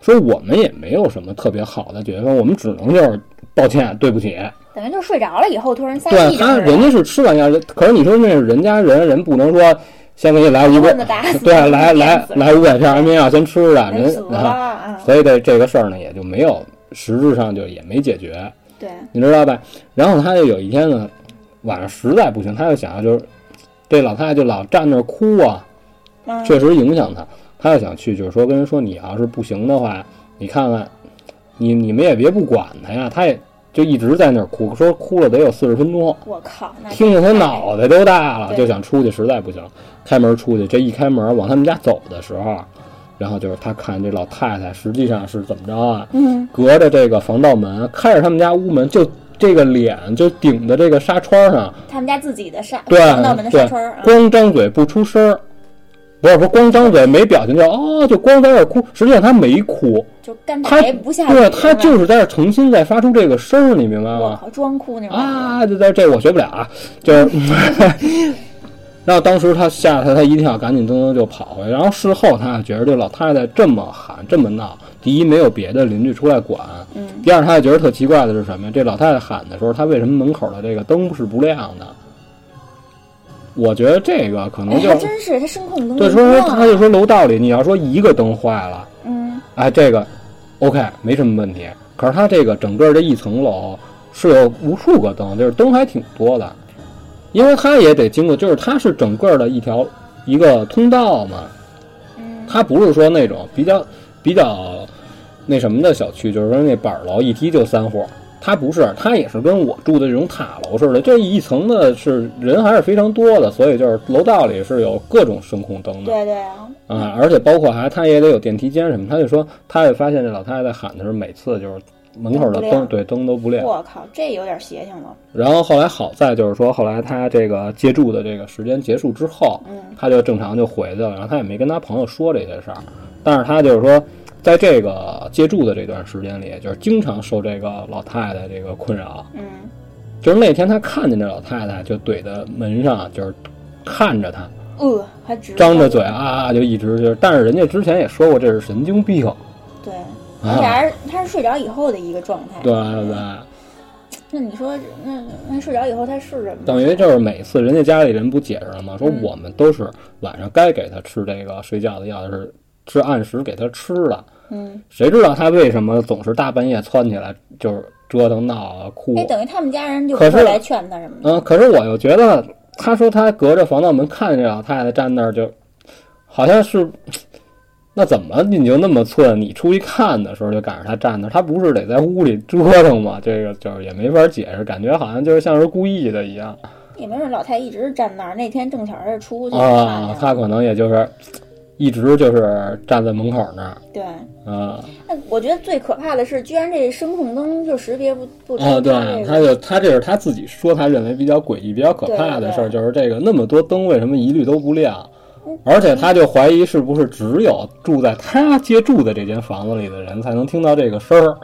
说我们也没有什么特别好的解决方案，我们只能就是抱歉，对不起。等于就睡着了以后突然撒对气，他，人家是吃完药，可是你说那是人家人，人不能说先给你来五百对，来来来五百片安眠药先吃着，人人啊，啊！所以这这个事儿呢也就没有实质上就也没解决，对，你知道吧？然后他就有一天呢，晚上实在不行，他就想就是这老太太就老站那儿哭啊，嗯确实影响他。他要想去，就是说跟人说，你要是不行的话，你看看你你们也别不管他呀，他也就一直在那儿哭，说哭了得有四十分钟，我靠，听得他脑袋都大了，就想出去，实在不行，开门出去。这一开门往他们家走的时候，然后就是他看这老太太实际上是怎么着啊？嗯，隔着这个防盗门，开着他们家屋门，就这个脸就顶在这个纱窗上，他们家自己的纱对防盗门的纱对窗，啊光张嘴不出声儿。不是说光张嘴没表情，就哦，就光在那儿哭。实际上他没哭，就干他白不下去，对他就是在这重新再发出这个声儿，你明白吗？装哭那种啊，就在这我学不了啊，就是，然后当时他吓得他一跳，赶紧噔噔就跑回去。然后事后他觉得这老太太这么喊这么闹，第一没有别的邻居出来管，嗯，第二他也觉得特奇怪的是什么呀？这老太太喊的时候，她为什么门口的这个灯是不亮的？我觉得这个可能哎，就还真是他声控灯对，就说说他就说楼道里你要说一个灯坏了，嗯，哎，这个 OK 没什么问题。可是它这个整个这一层楼是有无数个灯，就是灯还挺多的，因为它也得经过，就是它是整个的一条一个通道嘛，嗯，它不是说那种比较比较那什么的小区，就是说那板楼一梯就三户。它不是，它也是跟我住的这种塔楼似的，这一层的是人还是非常多的，所以就是楼道里是有各种声控灯的。对对啊，啊，而且包括还他也得有电梯间什么，他就说他也发现这老太太在喊的时候，每次就是门口的灯灯对灯都不亮。我靠，这有点邪性了，然后后来好在就是说，后来他这个借住的这个时间结束之后，嗯。他就正常就回去了，然后他也没跟他朋友说这些事儿，但是他就是说，在这个借住的这段时间里，就是经常受这个老太太这个困扰。嗯，就是那天他看见这老太太就怼在门上，就是看着他，呃，还直张着嘴啊，就一直就是，但是人家之前也说过这是神经病。对，而且还是他是睡着以后的一个状态，对对对，那你说，那那睡着以后他是什么？等于就是每次人家家里人不解释了吗？说嗯我们都是晚上该给他吃这个睡觉的药，是是按时给他吃的。嗯，谁知道他为什么总是大半夜窜起来，就是折腾闹啊哭？哎，等于他们家人就不会来劝他什么的。嗯，可是我又觉得，他说他隔着防盗门看见这老太太站那儿，就好像是。那怎么你就那么寸？你出去看的时候就赶上他站那儿，他不是得在屋里折腾吗？这个就是也没法解释，感觉好像就是像是故意的一样。也没准老太一直站那儿，那天正巧是出去啊。他可能也就是一直就是站在门口那儿对，啊那我觉得最可怕的是，居然这声控灯就识别不不出啊，对，他。就他这是他自己说他认为比较诡异、比较可怕的事儿，就是这个那么多灯为什么一律都不亮？嗯而且他就怀疑是不是只有住在他接住的这间房子里的人才能听到这个声儿？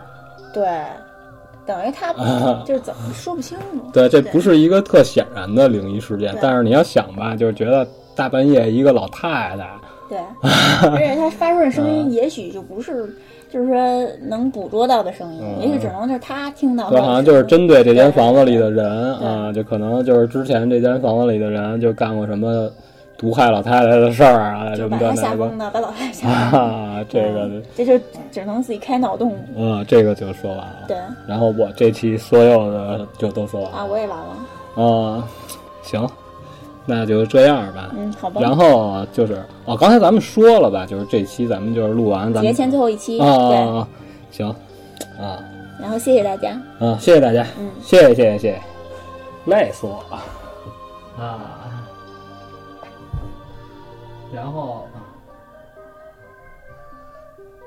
对，等于他啊就是怎么说不清楚。对，这不是一个特显然的灵异事件，但是你要想吧，就是觉得大半夜一个老太太。对，而且他发出的声嗯音也许就不是，就是说能捕捉到的声音，嗯也许只能是他听到。对，好像就是针对这间房子里的人啊，就可能就是之前这间房子里的人就干过什么毒害老太太的事儿啊，什么就把他吓疯的，把老太太吓疯。啊，这个嗯这就只能自己开脑洞。嗯，这个就说完了。对然后我这期所有的就都说完了啊，我也完了。啊，行，那就这样吧。嗯，好吧。然后就是哦，刚才咱们说了吧，就是这期咱们就是录完咱们节前最后一期，啊行啊然后谢谢大家。啊，谢谢大家，嗯，谢谢谢谢谢谢，累死我了啊！然后，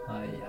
哎呀。